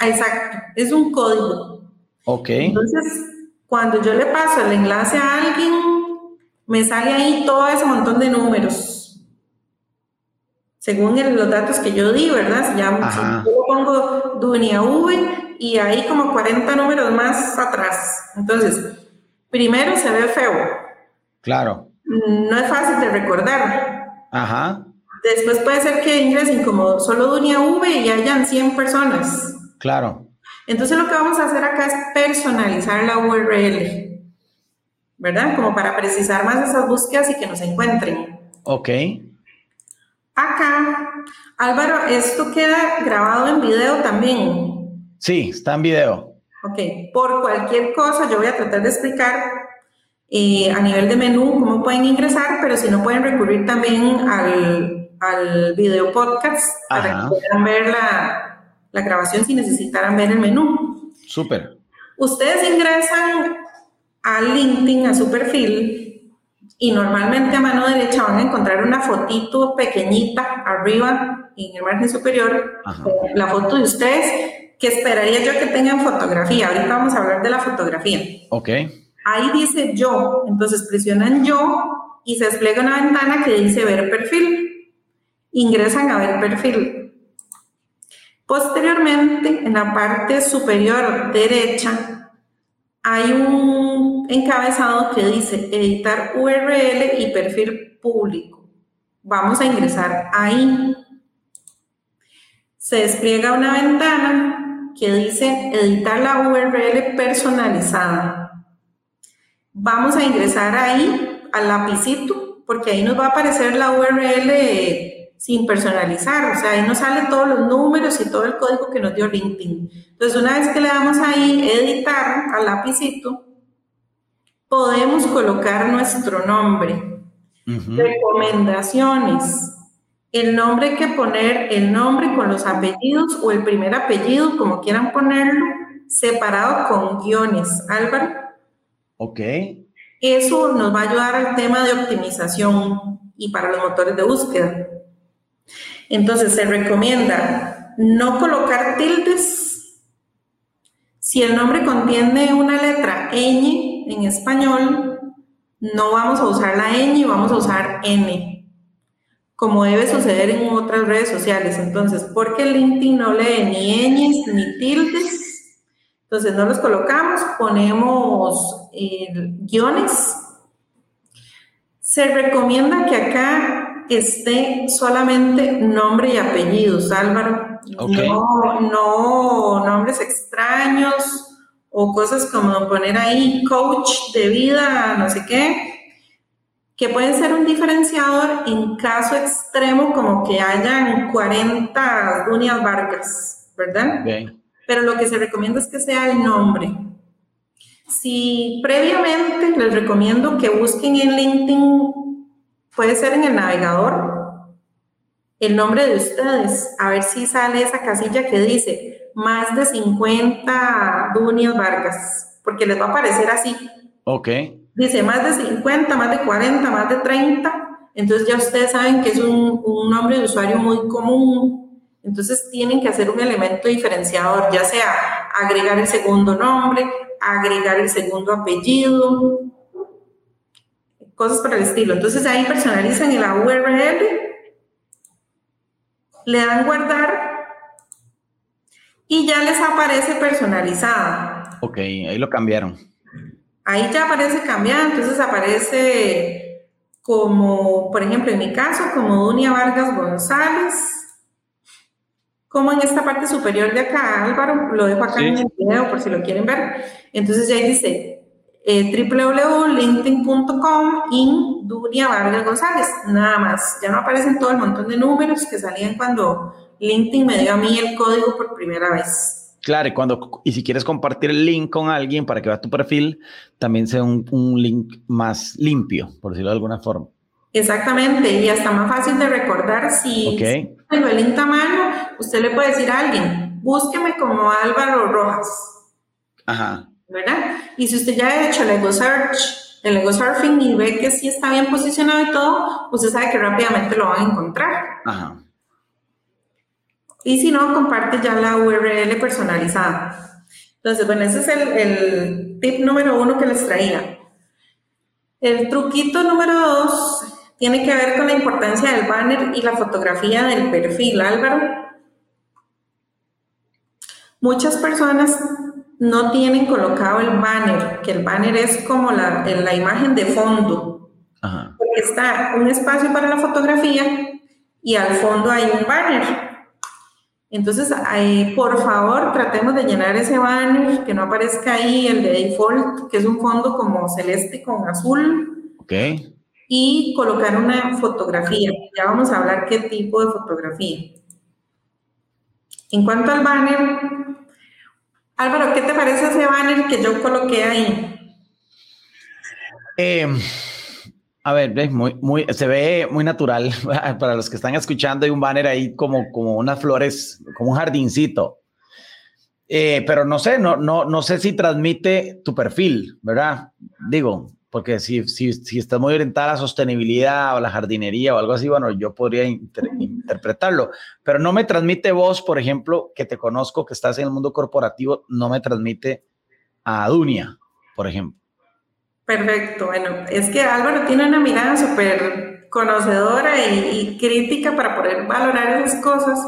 Exacto, es un código. Ok. Entonces, cuando yo le paso el enlace a alguien, me sale ahí todo ese montón de números. Según el- los datos que yo di, ¿verdad? Si ya si yo pongo Dunia V y ahí como 40 números más atrás. Entonces, primero se ve feo. Claro. No es fácil de recordar. Ajá. Después puede ser que ingresen como solo Dunia V y hayan 100 personas. Claro. Entonces lo que vamos a hacer acá es personalizar la URL, ¿verdad? Como para precisar más esas búsquedas y que nos encuentren. Ok. Acá, Álvaro, esto queda grabado en video también. Sí, está en video. Ok, por cualquier cosa yo voy a tratar de explicar eh, a nivel de menú cómo pueden ingresar, pero si no pueden recurrir también al, al video podcast para que puedan ver la, la grabación si necesitaran ver el menú. Súper. Ustedes ingresan a LinkedIn, a su perfil, y normalmente a mano derecha van a encontrar una fotito pequeñita arriba en el margen superior, Ajá. con la foto de ustedes, que esperaría yo que tengan fotografía. Ahorita vamos a hablar de la fotografía. Ok. Ahí dice yo, entonces presionan yo y se despliega una ventana que dice ver perfil. Ingresan a ver perfil. Posteriormente, en la parte superior derecha, hay un encabezado que dice editar URL y perfil público. Vamos a ingresar ahí. Se despliega una ventana que dice editar la URL personalizada. Vamos a ingresar ahí al lapicito porque ahí nos va a aparecer la URL sin personalizar, o sea, ahí nos salen todos los números y todo el código que nos dio LinkedIn. Entonces, una vez que le damos ahí editar al lapicito, podemos colocar nuestro nombre. Ujú. Recomendaciones. El nombre que poner el nombre con los apellidos o el primer apellido, como quieran ponerlo, separado con guiones. Álvaro, Ok. eso nos va a ayudar al tema de optimización y para los motores de búsqueda. Entonces se recomienda no colocar tildes. Si el nombre contiene una letra ñ en español, no vamos a usar la ñ, vamos a usar n, como debe suceder en otras redes sociales. Entonces, porque LinkedIn no lee ni ñes ni tildes, entonces no los colocamos, ponemos eh, guiones. Se recomienda que acá esté solamente nombre y apellidos, Álvaro. No, no nombres extraños o cosas como poner ahí coach de vida, no sé qué, que pueden ser un diferenciador en caso extremo como que hayan 40 Dunias Vargas, ¿verdad? Ok. pero lo que se recomienda es que sea el nombre. Si previamente les recomiendo que busquen en LinkedIn, puede ser en el navegador, el nombre de ustedes, a ver si sale esa casilla que dice más de 50 Dunias Vargas, porque les va a aparecer así. Ok. Dice más de 50, más de 40, más de 30. Entonces ya ustedes saben que es un, un nombre de usuario muy común. Entonces tienen que hacer un elemento diferenciador, ya sea agregar el segundo nombre, agregar el segundo apellido, cosas por el estilo. Entonces ahí personalizan en la URL, le dan guardar y ya les aparece personalizada. Ok. Ahí lo cambiaron. Ahí ya aparece cambiada, entonces aparece como, por ejemplo, en mi caso, como Dunia Vargas González, como en esta parte superior de acá, Álvaro, lo dejo acá Sí. en el video por si lo quieren ver. Entonces ya ahí dice eh, www.linkedin.com in Dunia Vargas González, nada más. Ya no aparecen todo el montón de números que salían cuando LinkedIn me dio a mí el código por primera vez. Claro, y, cuando, y si quieres compartir el link con alguien para que vea tu perfil, también sea un, un link más limpio, por decirlo de alguna forma. Exactamente, y hasta más fácil de recordar si Ok. si tengo el link a mano, usted le puede decir a alguien, búsqueme como Álvaro Rojas, Ajá. ¿verdad? Y si usted ya ha hecho el Ego Search, el ego surfing y ve que sí está bien posicionado y todo, usted sabe que rápidamente lo van a encontrar. Ajá. Y si no, comparte ya la URL personalizada. Entonces, bueno, ese es el, el tip número uno que les traía. El truquito número dos tiene que ver con la importancia del banner y la fotografía del perfil, Álvaro. Muchas personas no tienen colocado el banner, que el banner es como la, la imagen de fondo. Porque está un espacio para la fotografía y al fondo hay un banner. Entonces, ahí, por favor, tratemos de llenar ese banner, que no aparezca ahí el de default, que es un fondo como celeste con azul. Ok. Y colocar una fotografía. Ya vamos a hablar qué tipo de fotografía. En cuanto al banner, Álvaro, ¿qué te parece ese banner que yo coloqué ahí? Em, a ver, muy, muy, se ve muy natural. Para los que están escuchando, hay un banner ahí como, como unas flores, como un jardincito. Eh, pero no sé, no, no, no sé si transmite tu perfil, ¿verdad? Digo, porque si, si, si estás muy orientada a la sostenibilidad o la jardinería o algo así, bueno, yo podría interpretarlo, pero no me transmite vos, por ejemplo, que te conozco, que estás en el mundo corporativo, no me transmite a Dunia, por ejemplo. Perfecto, bueno, es que Álvaro tiene una mirada súper conocedora y, y crítica para poder valorar esas cosas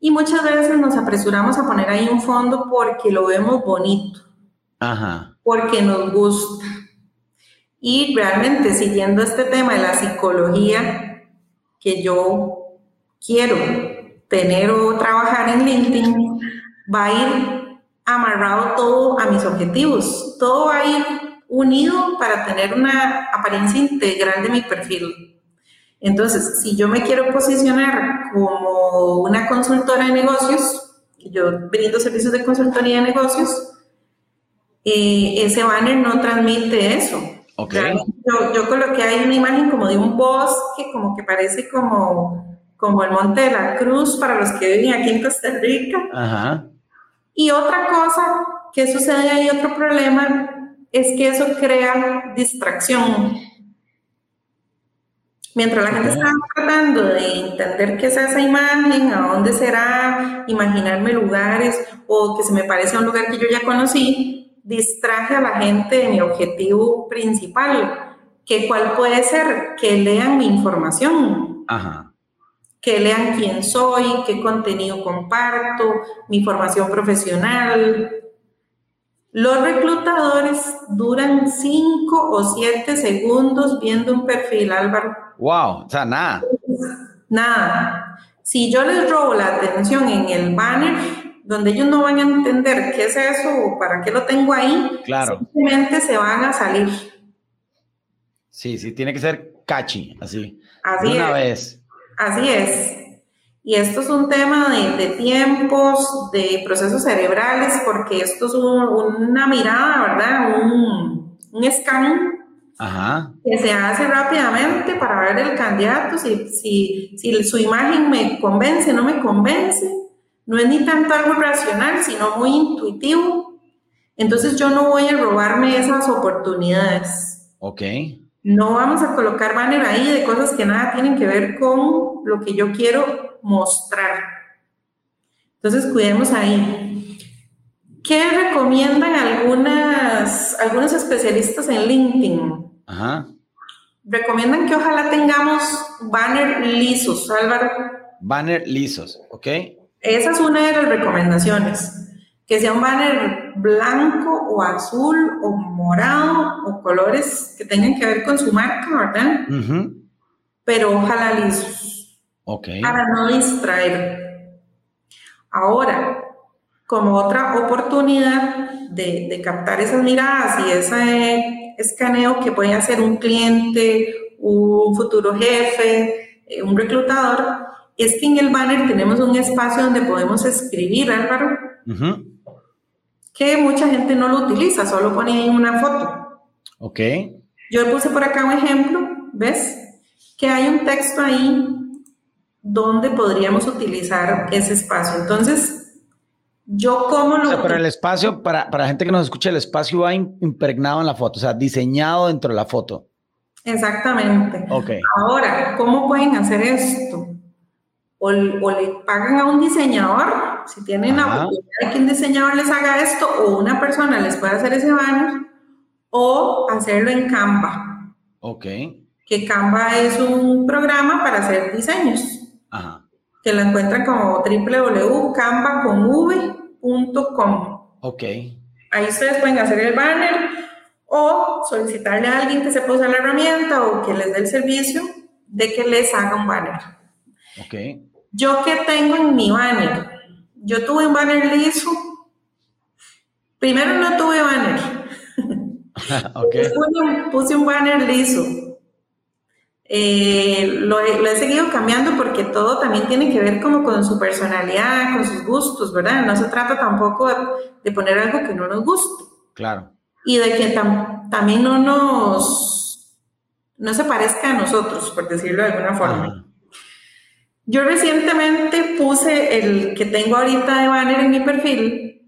y muchas veces nos apresuramos a poner ahí un fondo porque lo vemos bonito, Ajá. porque nos gusta y realmente siguiendo este tema de la psicología que yo quiero tener o trabajar en LinkedIn, va a ir amarrado todo a mis objetivos. Todo va a ir unido para tener una apariencia integral de mi perfil. Entonces, si yo me quiero posicionar como una consultora de negocios, yo brindo servicios de consultoría de negocios, eh, ese banner no transmite eso yo, yo, coloqué ahí una imagen como de un bosque, como que parece como, como el Monte de la Cruz para los que viven aquí en Costa Rica. Ajá. Y otra cosa que sucede ahí, otro problema, es que eso crea distracción. Mientras la gente está tratando de entender qué es esa imagen, a dónde será, imaginarme lugares o que se me parece a un lugar que yo ya conocí, distraje a la gente de mi objetivo principal, que cuál puede ser que lean mi información, Ajá. que lean quién soy, qué contenido comparto, mi formación profesional. Los reclutadores duran cinco o siete segundos viendo un perfil, Álvaro. Wow, o sea, nada. Nada. Si yo les robo la atención en el banner, donde ellos no van a entender qué es eso o para qué lo tengo ahí, claro. simplemente se van a salir. Sí, sí, tiene que ser catchy, así. Así una es. vez. Así es. Y esto es un tema de, de tiempos, de procesos cerebrales, porque esto es un, una mirada, ¿verdad? Un, un scan Ajá. que se hace rápidamente para ver el candidato, si, si, si su imagen me convence, no me convence. No es ni tanto algo racional, sino muy intuitivo. Entonces yo no voy a robarme esas oportunidades. Ok. No vamos a colocar banner ahí de cosas que nada tienen que ver con lo que yo quiero mostrar. Entonces cuidemos ahí. ¿Qué recomiendan algunas, algunos especialistas en LinkedIn? Ajá. Recomiendan que ojalá tengamos banner lisos, Álvaro. Banner lisos, ¿ok? Esa es una de las recomendaciones. Que sea un banner blanco o azul o morado o colores que tengan que ver con su marca, ¿verdad? Pero ojalá lisos. Ok. Para no distraer. Ahora, como otra oportunidad de, de captar esas miradas y ese escaneo que puede hacer un cliente, un futuro jefe, eh, un reclutador, es que en el banner tenemos un espacio donde podemos escribir, Álvaro, Ujú. Que mucha gente no lo utiliza, solo pone ahí una foto. Ok. Yo puse por acá un ejemplo, ¿ves? Que hay un texto ahí donde podríamos utilizar ese espacio. Entonces, Yo como lo... O sea, pero el espacio, para, para la gente que nos escucha, el espacio va im- impregnado en la foto, o sea, diseñado dentro de la foto. Exactamente. Ok. Ahora, ¿cómo pueden hacer esto? O, o le pagan a un diseñador, si tienen la Ajá. oportunidad de que un diseñador les haga esto, o una persona les puede hacer ese banner, o hacerlo en Canva, Ok. que Canva es un programa para hacer diseños, Ajá. que lo encuentran como www.canva.com. Ok. Ahí ustedes pueden hacer el banner o solicitarle a alguien que sepa usar la herramienta o que les dé el servicio de que les haga un banner. Ok. Yo que tengo en mi banner, yo tuve un banner liso. Primero no tuve banner, ok. puse un, puse un banner liso. Eh, lo, he, lo he seguido cambiando porque todo también tiene que ver como con su personalidad, con sus gustos, ¿verdad? No se trata tampoco de, de poner algo que no nos guste Claro. y de que tam- también no nos no se parezca a nosotros, por decirlo de alguna forma. Ajá. Yo recientemente puse el que tengo ahorita de banner en mi perfil,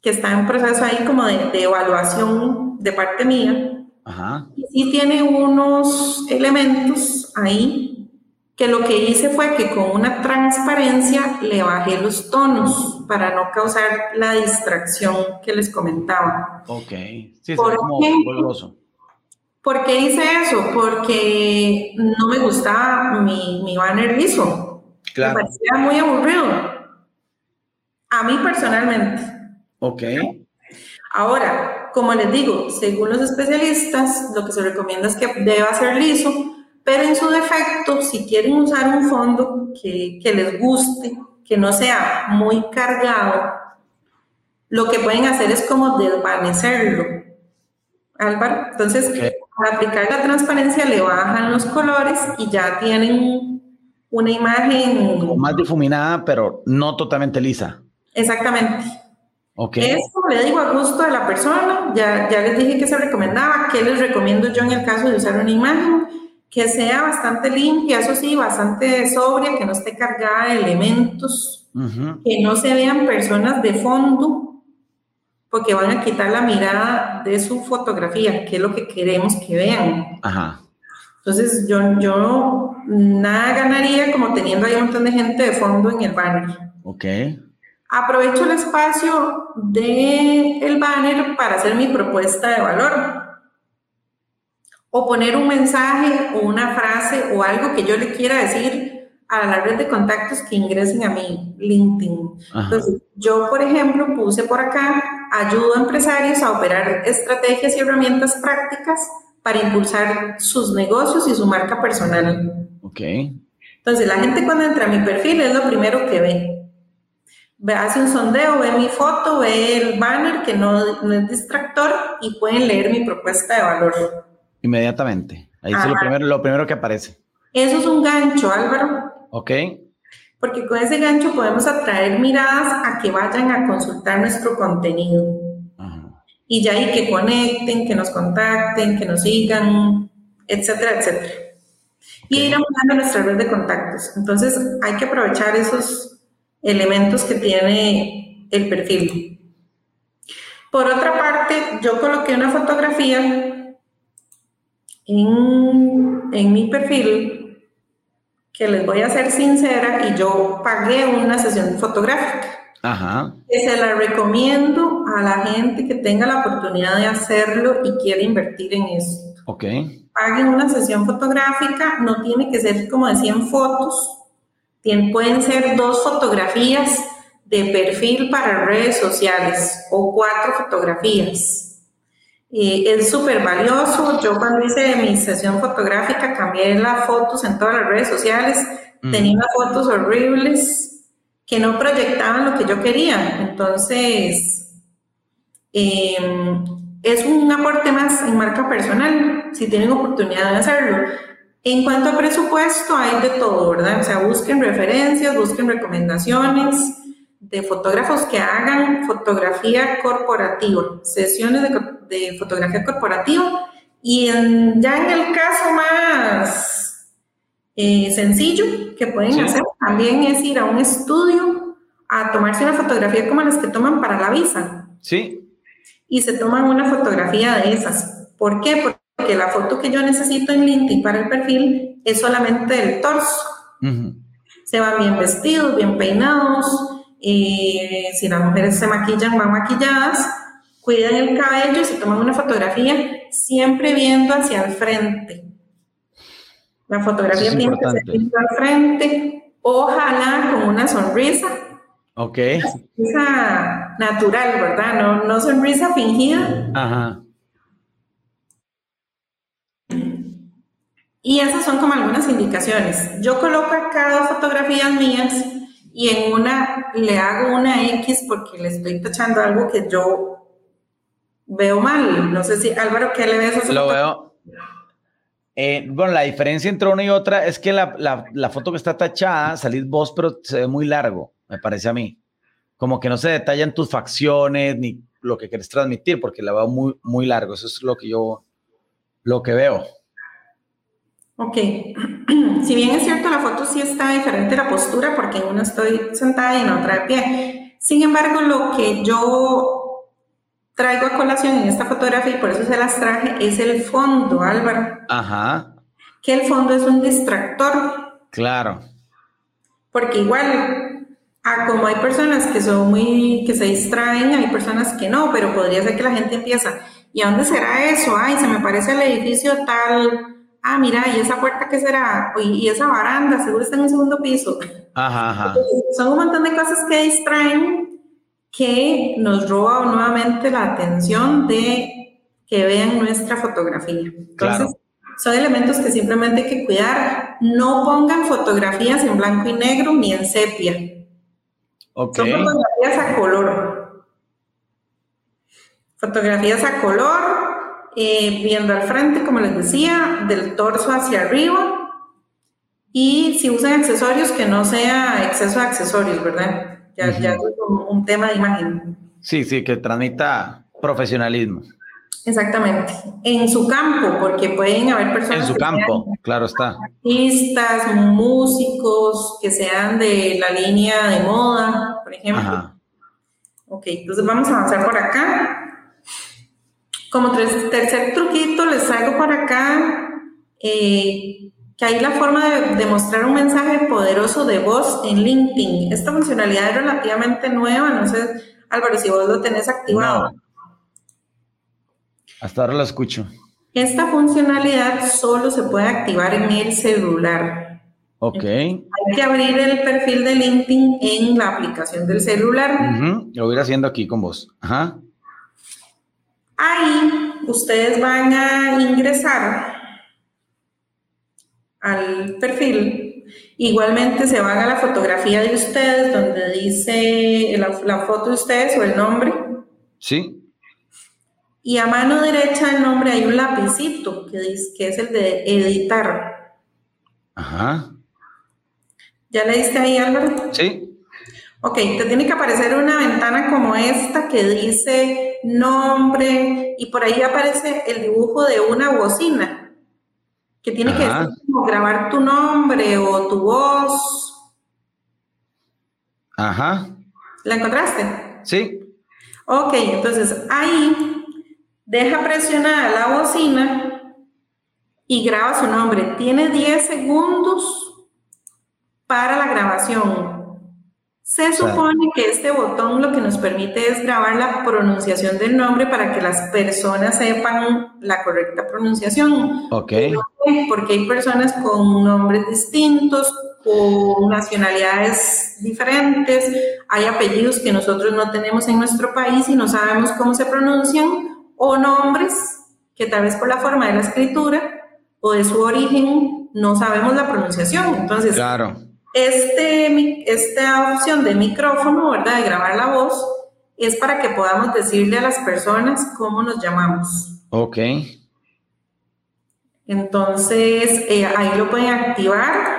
que está en proceso ahí como de, de evaluación de parte mía, Ajá. y sí tiene unos elementos ahí que lo que hice fue que con una transparencia le bajé los tonos para no causar la distracción que les comentaba. Ok. Sí, ve como ejemplo. ¿Por qué hice eso? Porque no me gustaba mi, mi banner liso. Claro. Me parecía muy aburrido. A mí personalmente. Ok. Ahora, como les digo, según los especialistas, lo que se recomienda es que deba ser liso, pero en su defecto, si quieren usar un fondo que, que les guste, que no sea muy cargado, lo que pueden hacer es como desvanecerlo. Álvaro, entonces. Al aplicar la transparencia le bajan los colores y ya tienen una imagen Como más difuminada, pero no totalmente lisa. exactamente. Ok. Es como le digo a gusto de la persona, ya, ya les dije que se recomendaba, que les recomiendo yo en el caso de usar una imagen, que sea bastante limpia, eso sí, bastante sobria, que no esté cargada de elementos, Ujú. que no se vean personas de fondo, porque van a quitar la mirada de su fotografía, que es lo que queremos que vean. Ajá. Entonces yo, yo nada ganaría como teniendo ahí un montón de gente de fondo en el banner. Ok. Aprovecho el espacio del banner para hacer mi propuesta de valor. O poner un mensaje o una frase o algo que yo le quiera decir a la red de contactos que ingresen a mi LinkedIn. Ajá. Entonces, yo, por ejemplo, puse por acá, ayudo a empresarios a operar estrategias y herramientas prácticas para impulsar sus negocios y su marca personal. Ok. Entonces, la gente cuando entra a mi perfil es lo primero que ve. Ve- hace un sondeo, ve mi foto, ve el banner que no, no es distractor y pueden leer mi propuesta de valor. Inmediatamente. Ahí es lo Ajá. primero, lo primero que aparece. Eso es un gancho, Álvaro, Ok. porque con ese gancho podemos atraer miradas a que vayan a consultar nuestro contenido. Ajá. Y ya ahí que conecten, que nos contacten, que nos sigan, etcétera, etcétera. Y ir ampliando nuestra red de contactos. Entonces hay que aprovechar esos elementos que tiene el perfil. Por otra parte, yo coloqué una fotografía en, en mi perfil que les voy a ser sincera y yo pagué una sesión fotográfica Ajá. que se la recomiendo a la gente que tenga la oportunidad de hacerlo y quiere invertir en esto. Ok. Paguen una sesión fotográfica, no tiene que ser como de 100 fotos, Tien- pueden ser dos fotografías de perfil para redes sociales o cuatro fotografías. Eh, es súper valioso. Yo cuando hice mi sesión fotográfica cambié las fotos en todas las redes sociales. Mm. Tenía unas fotos horribles que no proyectaban lo que yo quería. Entonces, eh, es un aporte más en marca personal, si tienen oportunidad de hacerlo. En cuanto a presupuesto, hay de todo, ¿verdad? O sea, busquen referencias, busquen recomendaciones de fotógrafos que hagan fotografía corporativa, sesiones de, fotografía corporativa. Y en- ya en el caso más eh, sencillo que pueden Sí. hacer también es ir a un estudio a tomarse una fotografía como las que toman para la visa. Sí. Y se toman una fotografía de esas. ¿Por qué? Porque la foto que yo necesito en LinkedIn para el perfil es solamente del torso. Se van bien vestidos, bien peinados. Eh, si las mujeres se maquillan, van maquilladas. Cuidan el cabello y se toman una fotografía siempre viendo hacia el frente. La fotografía tiene que ser viendo al frente, ojalá con una sonrisa Ok. Sonrisa natural, ¿verdad? No, no sonrisa fingida. Ajá. Y esas son como algunas indicaciones. Yo coloco acá dos fotografías mías y en una le hago una X porque le estoy tachando algo que yo veo mal. No sé si, Álvaro, ¿qué le ves a Lo veo. Eh, bueno, la diferencia entre una y otra es que la, la, la foto que está tachada, salís vos, pero se ve muy largo me parece a mí. Como que no se detallan tus facciones ni lo que quieres transmitir, porque la veo muy, muy largo. Eso es lo que yo, lo que veo. Ok. Si bien es cierto, la foto sí está diferente la postura, porque en una estoy sentada y en otra de pie. Sin embargo, lo que yo traigo a colación en esta fotografía, y por eso se las traje, es el fondo, Álvaro. Ajá. Que el fondo es un distractor. Claro. Porque igual Ah, como hay personas que son muy, que se distraen, hay personas que no, pero podría ser que la gente empieza, ¿y a dónde será eso? Ay, se me parece el edificio tal, ah, mira, ¿y esa puerta qué será? Y, esa baranda, seguro está en un segundo piso. Ajá, ajá. son un montón de cosas que distraen que nos roba nuevamente la atención de que vean nuestra fotografía. Entonces, son elementos que simplemente hay que cuidar. No pongan fotografías en blanco y negro ni en sepia son fotografías a color. Fotografías a color, eh, viendo al frente, como les decía, del torso hacia arriba. Y si usan accesorios, que no sea exceso de accesorios, ¿verdad? Ya, es un, tema de imagen. Sí, sí, que transmita profesionalismo. Exactamente. En su campo, porque pueden haber personas. En su campo, claro está. Artistas, músicos que sean de la línea de moda, por ejemplo. Ajá. Ok, entonces vamos a avanzar por acá. Como tercer truquito, les traigo por acá eh, que hay la forma de, mostrar un mensaje poderoso de voz en LinkedIn. Esta funcionalidad es relativamente nueva, no sé, Álvaro, si vos lo tenés activado. Hasta ahora lo escucho. Esta funcionalidad solo se puede activar en el celular. Ok. hay que abrir el perfil de LinkedIn en la aplicación del celular. Lo voy a ir haciendo aquí con vos. Ajá. Ahí ustedes van a ingresar al perfil. Igualmente se van a la fotografía de ustedes donde dice la, la foto de ustedes o el nombre. Sí. Y a mano derecha del nombre hay un lapicito que, dice, que es el de editar. Ajá. ¿Ya le diste ahí, Álvaro? Sí. Ok, te tiene que aparecer una ventana como esta que dice nombre y por ahí aparece el dibujo de una bocina que tiene que decir como grabar tu nombre o tu voz. Ajá. ¿La encontraste? Sí. Ok, entonces ahí deja presionada la bocina y graba su nombre. Tiene 10 segundos para la grabación. Se supone que este botón lo que nos permite es grabar la pronunciación del nombre para que las personas sepan la correcta pronunciación. Ok. Porque hay personas con nombres distintos, con nacionalidades diferentes, hay apellidos que nosotros no tenemos en nuestro país y no sabemos cómo se pronuncian o nombres que tal vez por la forma de la escritura o de su origen no sabemos la pronunciación. Entonces, claro. Este, esta opción de micrófono, ¿verdad? De grabar la voz, es para que podamos decirle a las personas cómo nos llamamos. Ok. Entonces, eh, ahí lo pueden activar.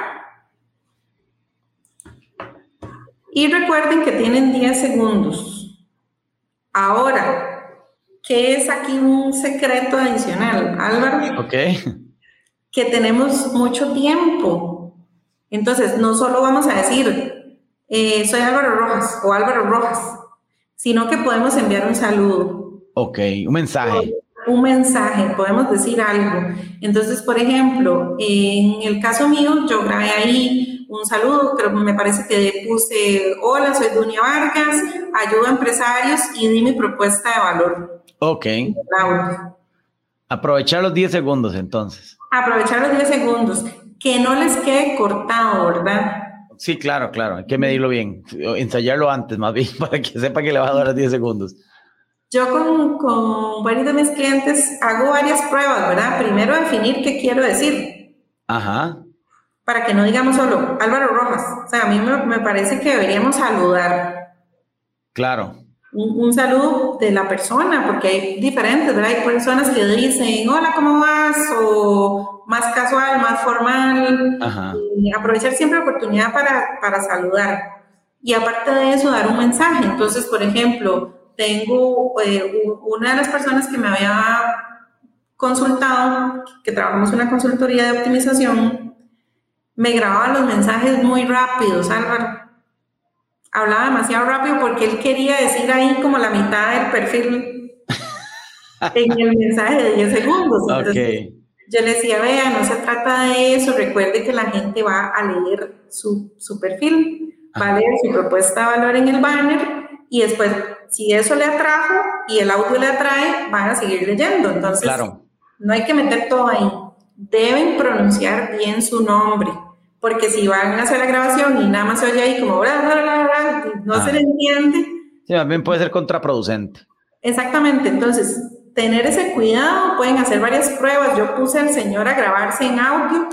Y recuerden que tienen 10 segundos. Ahora, ¿Qué es aquí un secreto adicional, Álvaro? Ok. Que tenemos mucho tiempo. Entonces, no solo vamos a decir eh, soy Álvaro Rojas o Álvaro Rojas, sino que podemos enviar un saludo. Ok, un mensaje. Un mensaje, podemos decir algo. Entonces, por ejemplo, en el caso mío, yo grabé ahí un saludo, creo me parece que puse, hola, soy Dunia Vargas, ayudo a empresarios y di mi propuesta de valor. Ok. Aprovechar los 10 segundos entonces. Aprovechar los 10 segundos. Que no les quede cortado, ¿verdad? Sí, claro, claro. Hay que medirlo bien. Ensayarlo antes, más bien, para que sepa que le va a durar 10 segundos. Yo con, con varios de mis clientes hago varias pruebas, ¿verdad? Primero definir qué quiero decir. Ajá. Para que no digamos solo Álvaro Rojas. O sea, a mí me, me parece que deberíamos saludar. Claro un, saludo de la persona, porque hay diferentes, ¿verdad? Hay personas que dicen, hola, ¿cómo vas? O más casual, más formal. aprovechar siempre la oportunidad para, para saludar. Y aparte de eso, dar un mensaje. Entonces, por ejemplo, tengo eh, una de las personas que me había consultado, que trabajamos en una consultoría de optimización, me grababa los mensajes muy rápidos, Álvaro hablaba demasiado rápido porque él quería decir ahí como la mitad del perfil en el mensaje de 10 segundos. Entonces, Yo le decía, vea, no se trata de eso, recuerde que la gente va a leer su, su perfil, va a leer su propuesta de valor en el banner y después, si eso le atrajo y el audio le atrae, van a seguir leyendo. Entonces, claro. no hay que meter todo ahí. Deben pronunciar bien su nombre porque si van a hacer la grabación y nada más se oye ahí como bla, bla, bla, no se le entiende. Sí, también puede ser contraproducente. Exactamente, entonces, tener ese cuidado, pueden hacer varias pruebas. Yo puse al señor a grabarse en audio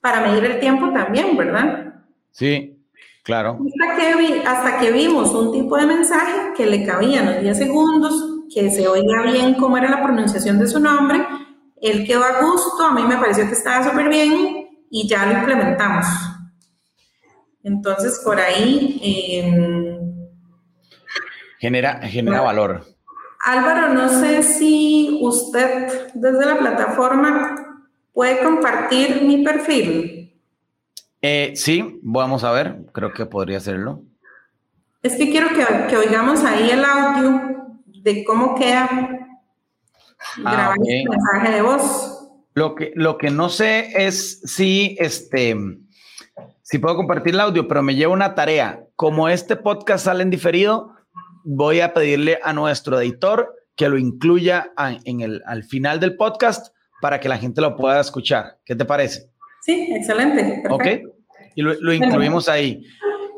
para medir el tiempo también, ¿verdad? Sí, claro. Hasta que, hasta que vimos un tipo de mensaje que le cabía los 10 segundos, que se oía bien cómo era la pronunciación de su nombre, él quedó a gusto, a mí me pareció que estaba súper bien, y ya lo implementamos. Entonces, por ahí... Em, genera genera valor. Álvaro, no sé si usted desde la plataforma puede compartir mi perfil. Eh, sí, vamos a ver, creo que podría hacerlo. Es que quiero que, oigamos ahí el audio de cómo queda ah, grabar el mensaje de voz. Lo que, lo que no sé es si, este, si puedo compartir el audio, pero me lleva una tarea. Como este podcast sale en diferido, voy a pedirle a nuestro editor que lo incluya en el, al final del podcast para que la gente lo pueda escuchar. ¿Qué te parece? Sí, excelente. Ok. Y lo, lo incluimos ahí.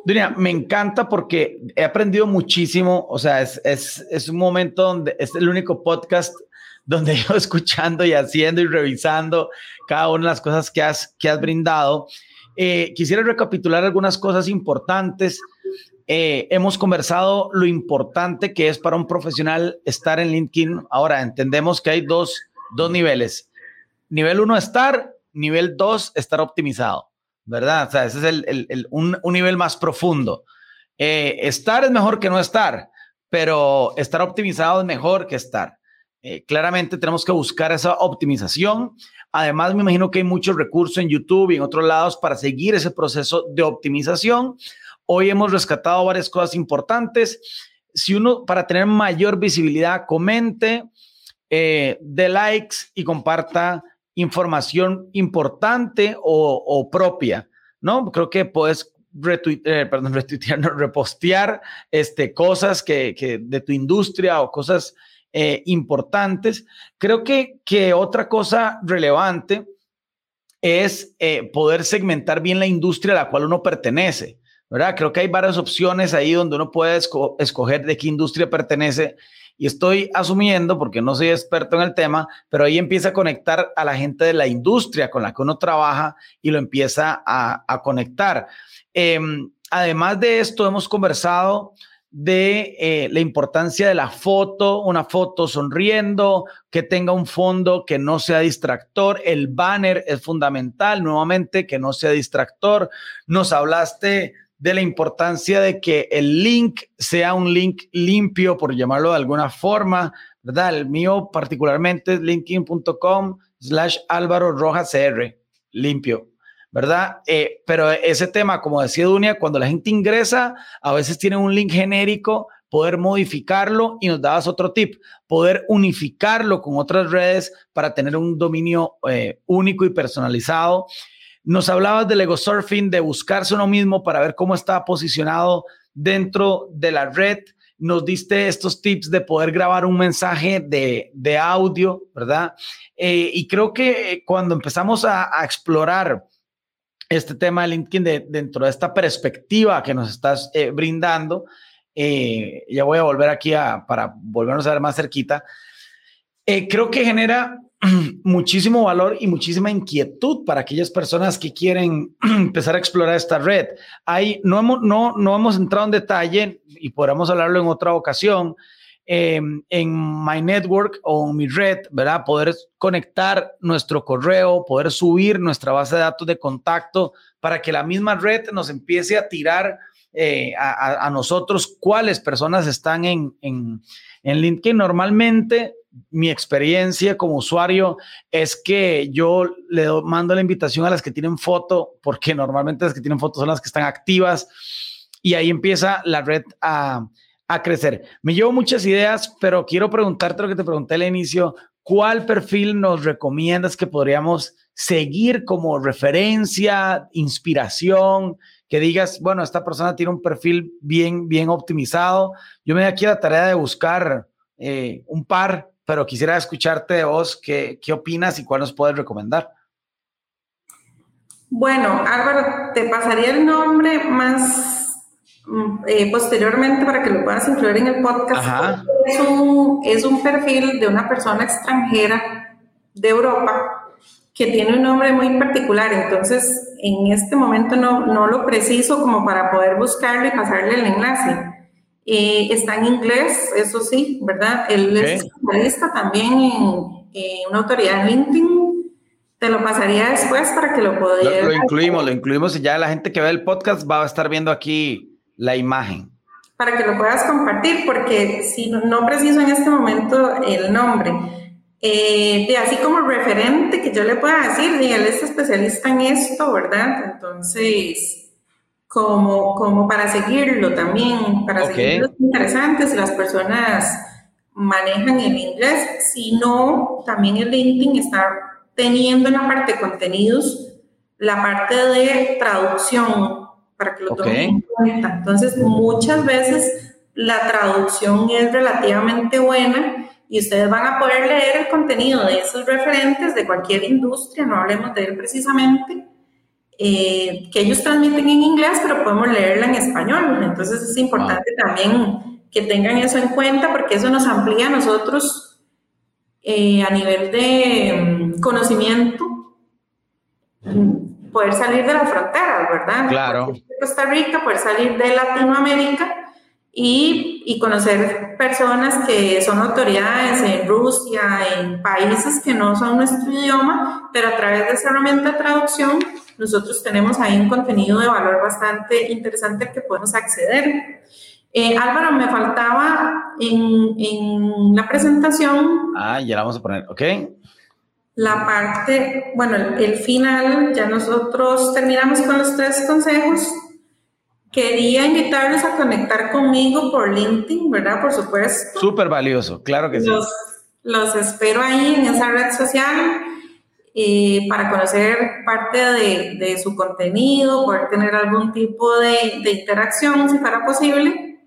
Dunia, me encanta porque he aprendido muchísimo. O sea, es, es, es un momento donde es el único podcast donde yo escuchando y haciendo y revisando cada una de las cosas que has, que has brindado. Eh, quisiera recapitular algunas cosas importantes. Eh, hemos conversado lo importante que es para un profesional estar en LinkedIn. Ahora entendemos que hay dos, dos niveles. Nivel uno, estar. Nivel dos, estar optimizado. ¿Verdad? O sea, ese es el, el, un, un, nivel más profundo. Eh, estar es mejor que no estar, pero estar optimizado es mejor que estar. Eh, claramente tenemos que buscar esa optimización. Además, me imagino que hay muchos recursos en YouTube y en otros lados para seguir ese proceso de optimización. Hoy hemos rescatado varias cosas importantes. Si uno, para tener mayor visibilidad, comente, eh, de likes y comparta información importante o, propia, ¿no? Creo que puedes eh, perdón, repostear este, cosas que, que de tu industria o cosas eh, importantes. Creo que, que otra cosa relevante es eh, poder segmentar bien la industria a la cual uno pertenece. ¿verdad? Creo que hay varias opciones ahí donde uno puede escoger de qué industria pertenece. Y estoy asumiendo, porque no soy experto en el tema, pero ahí empieza a conectar a la gente de la industria con la que uno trabaja y lo empieza a, conectar. Em, además de esto, hemos conversado de eh, la importancia de la foto, una foto sonriendo, que tenga un fondo que no sea distractor. El banner es fundamental, nuevamente, que no sea distractor. Nos hablaste de la importancia de que el link sea un link limpio, por llamarlo de alguna forma, ¿verdad? El mío particularmente es linkedin.com slash Álvaro Rojas R, limpio. ¿Verdad? Eh, pero ese tema, como decía Dunia, cuando la gente ingresa, a veces tiene un link genérico, poder modificarlo y nos dabas otro tip, poder unificarlo con otras redes para tener un dominio eh, único y personalizado. Nos hablabas del ego surfing, de buscarse uno mismo para ver cómo está posicionado dentro de la red. Nos diste estos tips de poder grabar un mensaje de, audio, ¿verdad? Eh, y creo que cuando empezamos a, explorar este tema de LinkedIn dentro de esta perspectiva que nos estás eh, brindando, eh, ya voy a volver aquí para volvernos a ver más cerquita, eh, creo que genera muchísimo valor y muchísima inquietud para aquellas personas que quieren empezar a explorar esta red. Hay, no, hemos, no, no hemos entrado en detalle y podremos hablarlo en otra ocasión. Eh, en My Network o en mi red, ¿verdad? Poder conectar nuestro correo, poder subir nuestra base de datos de contacto para que la misma red nos empiece a tirar eh, a, nosotros cuáles personas están en, en, en LinkedIn. Normalmente mi experiencia como usuario es que yo le mando la invitación a las que tienen foto, porque normalmente las que tienen foto son las que están activas y ahí empieza la red a, a crecer. Me llevo muchas ideas, pero quiero preguntarte lo que te pregunté al inicio. ¿Cuál perfil nos recomiendas que podríamos seguir como referencia, inspiración? que digas, bueno, esta persona tiene un perfil bien, bien optimizado. Yo me doy aquí a la tarea de buscar eh, un par, pero quisiera escucharte de vos, ¿qué, qué opinas y cuál nos puedes recomendar? Bueno, Álvaro, te pasaría el nombre más eh, posteriormente para que lo puedas incluir en el podcast. Es un, es un perfil de una persona extranjera de Europa que tiene un nombre muy particular, entonces en este momento no, no lo preciso como para poder buscarlo y pasarle el enlace. Eh, está en inglés, eso sí, ¿verdad? Él es especialista también en, una autoridad en LinkedIn. Te lo pasaría después para que lo puedas. Lo, incluimos, lo incluimos y ya la gente que ve el podcast va a estar viendo aquí la imagen. Para que lo puedas compartir, porque si no preciso en este momento el nombre, eh, de así como referente que yo le pueda decir, él es especialista en esto, ¿verdad? Entonces, como, como para seguirlo también, para seguirlo es interesante si las personas manejan el inglés, si no, también el LinkedIn está teniendo en la parte de contenidos la parte de traducción para que lo tomen en cuenta. Entonces, muchas veces la traducción es relativamente buena y ustedes van a poder leer el contenido de esos referentes de cualquier industria, no hablemos de él precisamente, eh, que ellos transmiten en inglés, pero podemos leerla en español. Entonces es importante también que tengan eso en cuenta porque eso nos amplía a nosotros eh, a nivel de mm, conocimiento, poder salir de las fronteras, ¿verdad? Claro. Costa Rica, poder salir de Latinoamérica y, y, conocer personas que son autoridades en Rusia, en países que no son nuestro idioma, pero a través de esa herramienta de traducción nosotros tenemos ahí un contenido de valor bastante interesante que podemos acceder. Eh, Álvaro, me faltaba en, en, la presentación. Ah, ya la vamos a poner, ok. La parte, bueno, el, el final, ya nosotros terminamos con los tres consejos Quería invitarles a conectar conmigo por LinkedIn, ¿verdad? Por supuesto. Súper valioso, claro que sí. Los espero ahí en esa red social eh, para conocer parte de, de, su contenido, poder tener algún tipo de, de, interacción, si fuera posible.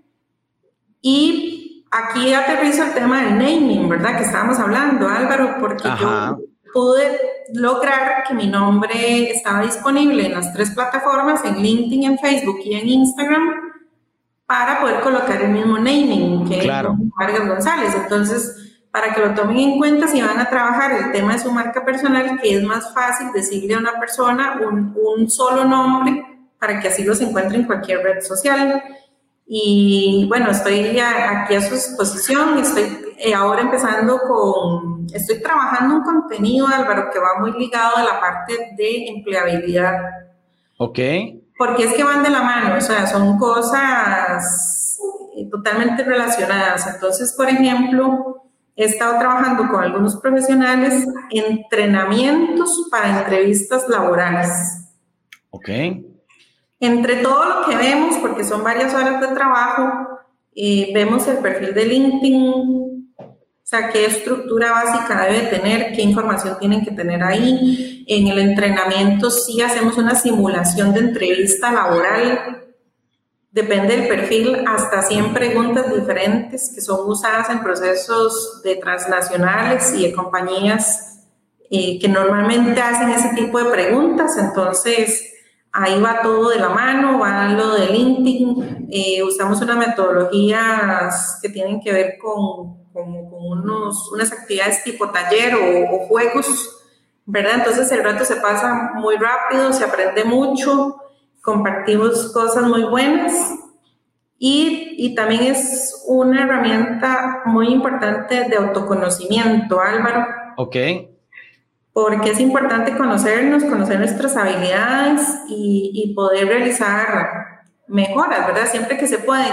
Y aquí aterrizo el tema del naming, ¿verdad? Que estábamos hablando, Álvaro, porque yo pude lograr que mi nombre estaba disponible en las tres plataformas, en LinkedIn, en Facebook y en Instagram, para poder colocar el mismo naming que claro. Vargas González. Entonces, para que lo tomen en cuenta si van a trabajar el tema de su marca personal, que es más fácil decirle a una persona un, un solo nombre para que así los encuentre en cualquier red social. Y bueno, estoy aquí a su disposición, estoy eh, ahora empezando con, estoy trabajando un contenido, Álvaro, que va muy ligado a la parte de empleabilidad. Ok. Porque es que van de la mano, o sea, son cosas eh, totalmente relacionadas. Entonces, por ejemplo, he estado trabajando con algunos profesionales entrenamientos para entrevistas laborales. Ok. Entre todo lo que vemos, porque son varias horas de trabajo, eh, vemos el perfil de LinkedIn, sea, qué estructura básica debe tener, qué información tienen que tener ahí. En el entrenamiento sí hacemos una simulación de entrevista laboral Depende del perfil, hasta 100 preguntas diferentes que son usadas en procesos de transnacionales y de compañías eh, que normalmente hacen ese tipo de preguntas. Entonces, ahí va todo de la mano, va lo de LinkedIn. Eh, usamos unas metodologías que tienen que ver con, con, unos, unas actividades tipo taller o, o juegos, ¿verdad? Entonces, el rato se pasa muy rápido, se aprende mucho compartimos cosas muy buenas y, y, también es una herramienta muy importante de autoconocimiento, Álvaro. Ok. Porque es importante conocernos, conocer nuestras habilidades y, y poder realizar mejoras, ¿verdad? Siempre que se pueden.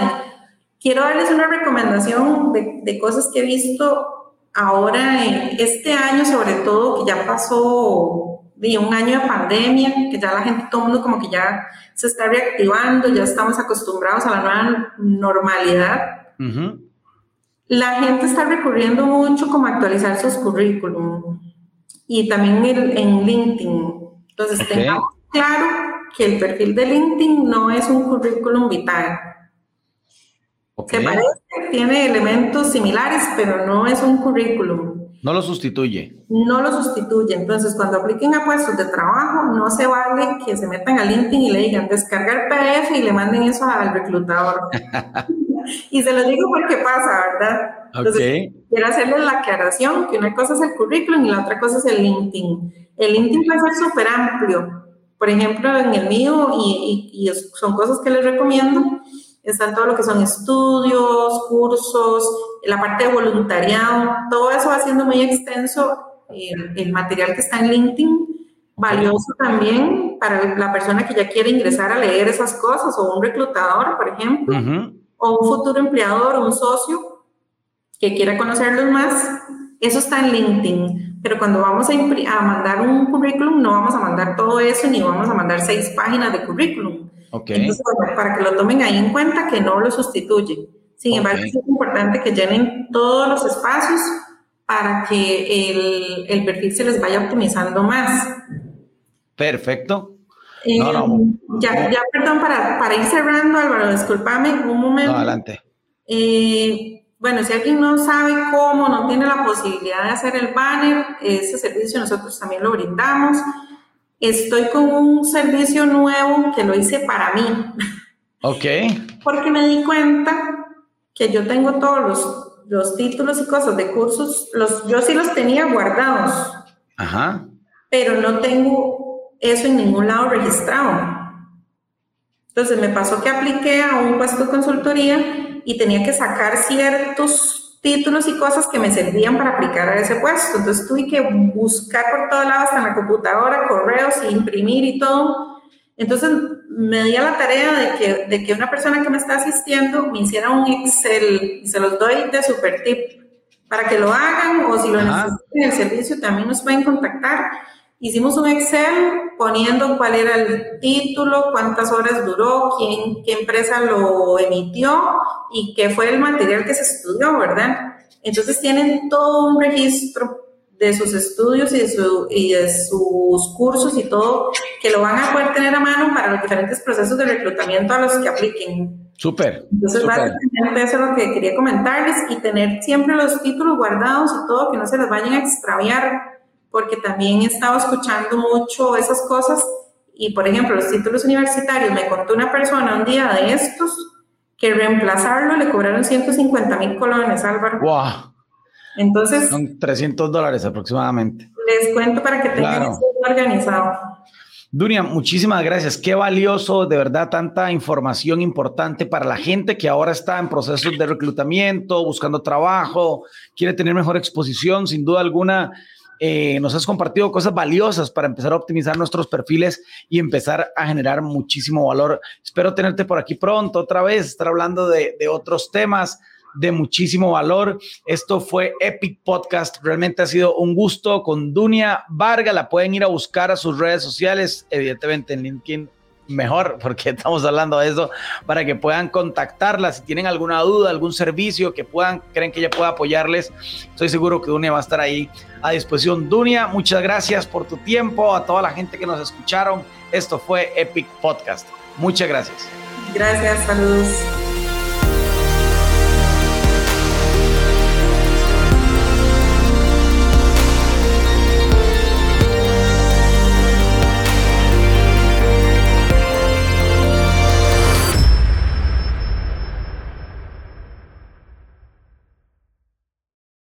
Quiero darles una recomendación de, de cosas que he visto ahora, en este año sobre todo, que ya pasó de un año de pandemia, que ya la gente, todo el mundo como que ya se está reactivando, ya estamos acostumbrados a la nueva normalidad. La gente está recurriendo mucho como a actualizar sus currículum y también en LinkedIn. Entonces, tengamos claro que el perfil de LinkedIn no es un currículum vital. Se parece, tiene elementos similares, pero no es un currículum. No lo sustituye. No lo sustituye. Entonces, cuando apliquen a puestos de trabajo, no se vale que se metan a LinkedIn y le digan descargar PDF y le manden eso al reclutador. y se lo digo porque pasa, ¿verdad? Entonces, quiero hacerles la aclaración que una cosa es el currículum y la otra cosa es el LinkedIn. El LinkedIn puede ser súper amplio. Por ejemplo, en el mío, y, y son cosas que les recomiendo, están todo lo que son estudios, cursos, la parte de voluntariado, todo eso va siendo muy extenso, el, material que está en LinkedIn, valioso también para la persona que ya quiere ingresar a leer esas cosas, o un reclutador, por ejemplo, o un futuro empleador, o un socio que quiera conocerlos más, eso está en LinkedIn. Pero cuando vamos a, a mandar un currículum, no vamos a mandar todo eso, ni vamos a mandar seis páginas de currículum entonces, para que lo tomen ahí en cuenta, que no lo sustituye. Sin embargo, es importante que llenen todos los espacios para que el, el perfil se les vaya optimizando más. Perfecto. Eh, ya, ya, perdón, para, para, ir cerrando, Álvaro, discúlpame un momento. adelante. Eh, bueno, si alguien no sabe cómo, no tiene la posibilidad de hacer el banner, ese servicio nosotros también lo brindamos. Estoy con un servicio nuevo que lo hice para mí. Ok. Porque me di cuenta que yo tengo todos los, los títulos y cosas de cursos, los, yo sí los tenía guardados. Ajá. Pero no tengo eso en ningún lado registrado. Entonces me pasó que apliqué a un puesto de consultoría y tenía que sacar ciertos títulos y cosas que me servían para aplicar a ese puesto. Entonces tuve que buscar por todos lados, hasta en la computadora, correos, imprimir y todo. Entonces me di a la tarea de que, de que una persona que me está asistiendo me hiciera un Excel, y se los doy de super tip, para que lo hagan o si lo necesitan en el servicio también nos pueden contactar Hicimos un Excel poniendo cuál era el título, cuántas horas duró, quién, qué empresa lo emitió y qué fue el material que se estudió, ¿verdad? Entonces tienen todo un registro de sus estudios y de, su, y de sus cursos y todo que lo van a poder tener a mano para los diferentes procesos de reclutamiento a los que apliquen. Súper. Entonces, básicamente eso es lo que quería comentarles y tener siempre los títulos guardados y todo, que no se les vayan a extraviar porque también he estado escuchando mucho esas cosas y, por ejemplo, los títulos universitarios, me contó una persona un día de estos que reemplazarlo le cobraron 150 mil colones, Álvaro. ¡Wow! Entonces... Son 300 dólares aproximadamente. Les cuento para que tengan claro. organizado. Dunia, muchísimas gracias. Qué valioso, de verdad, tanta información importante para la gente que ahora está en procesos de reclutamiento, buscando trabajo, quiere tener mejor exposición, sin duda alguna. Eh, nos has compartido cosas valiosas para empezar a optimizar nuestros perfiles y empezar a generar muchísimo valor. Espero tenerte por aquí pronto otra vez, estar hablando de, otros temas, de muchísimo valor. Esto fue Epic Podcast. Realmente ha sido un gusto con Dunia Varga. La pueden ir a buscar a sus redes sociales, evidentemente en LinkedIn mejor, porque estamos hablando de eso, para que puedan contactarla si tienen alguna duda, algún servicio que puedan, creen que ella pueda apoyarles. Estoy seguro que Dunia va a estar ahí a disposición. Dunia, muchas gracias por tu tiempo, a toda la gente que nos escucharon. Esto fue Epic Podcast. Muchas gracias. Gracias, saludos.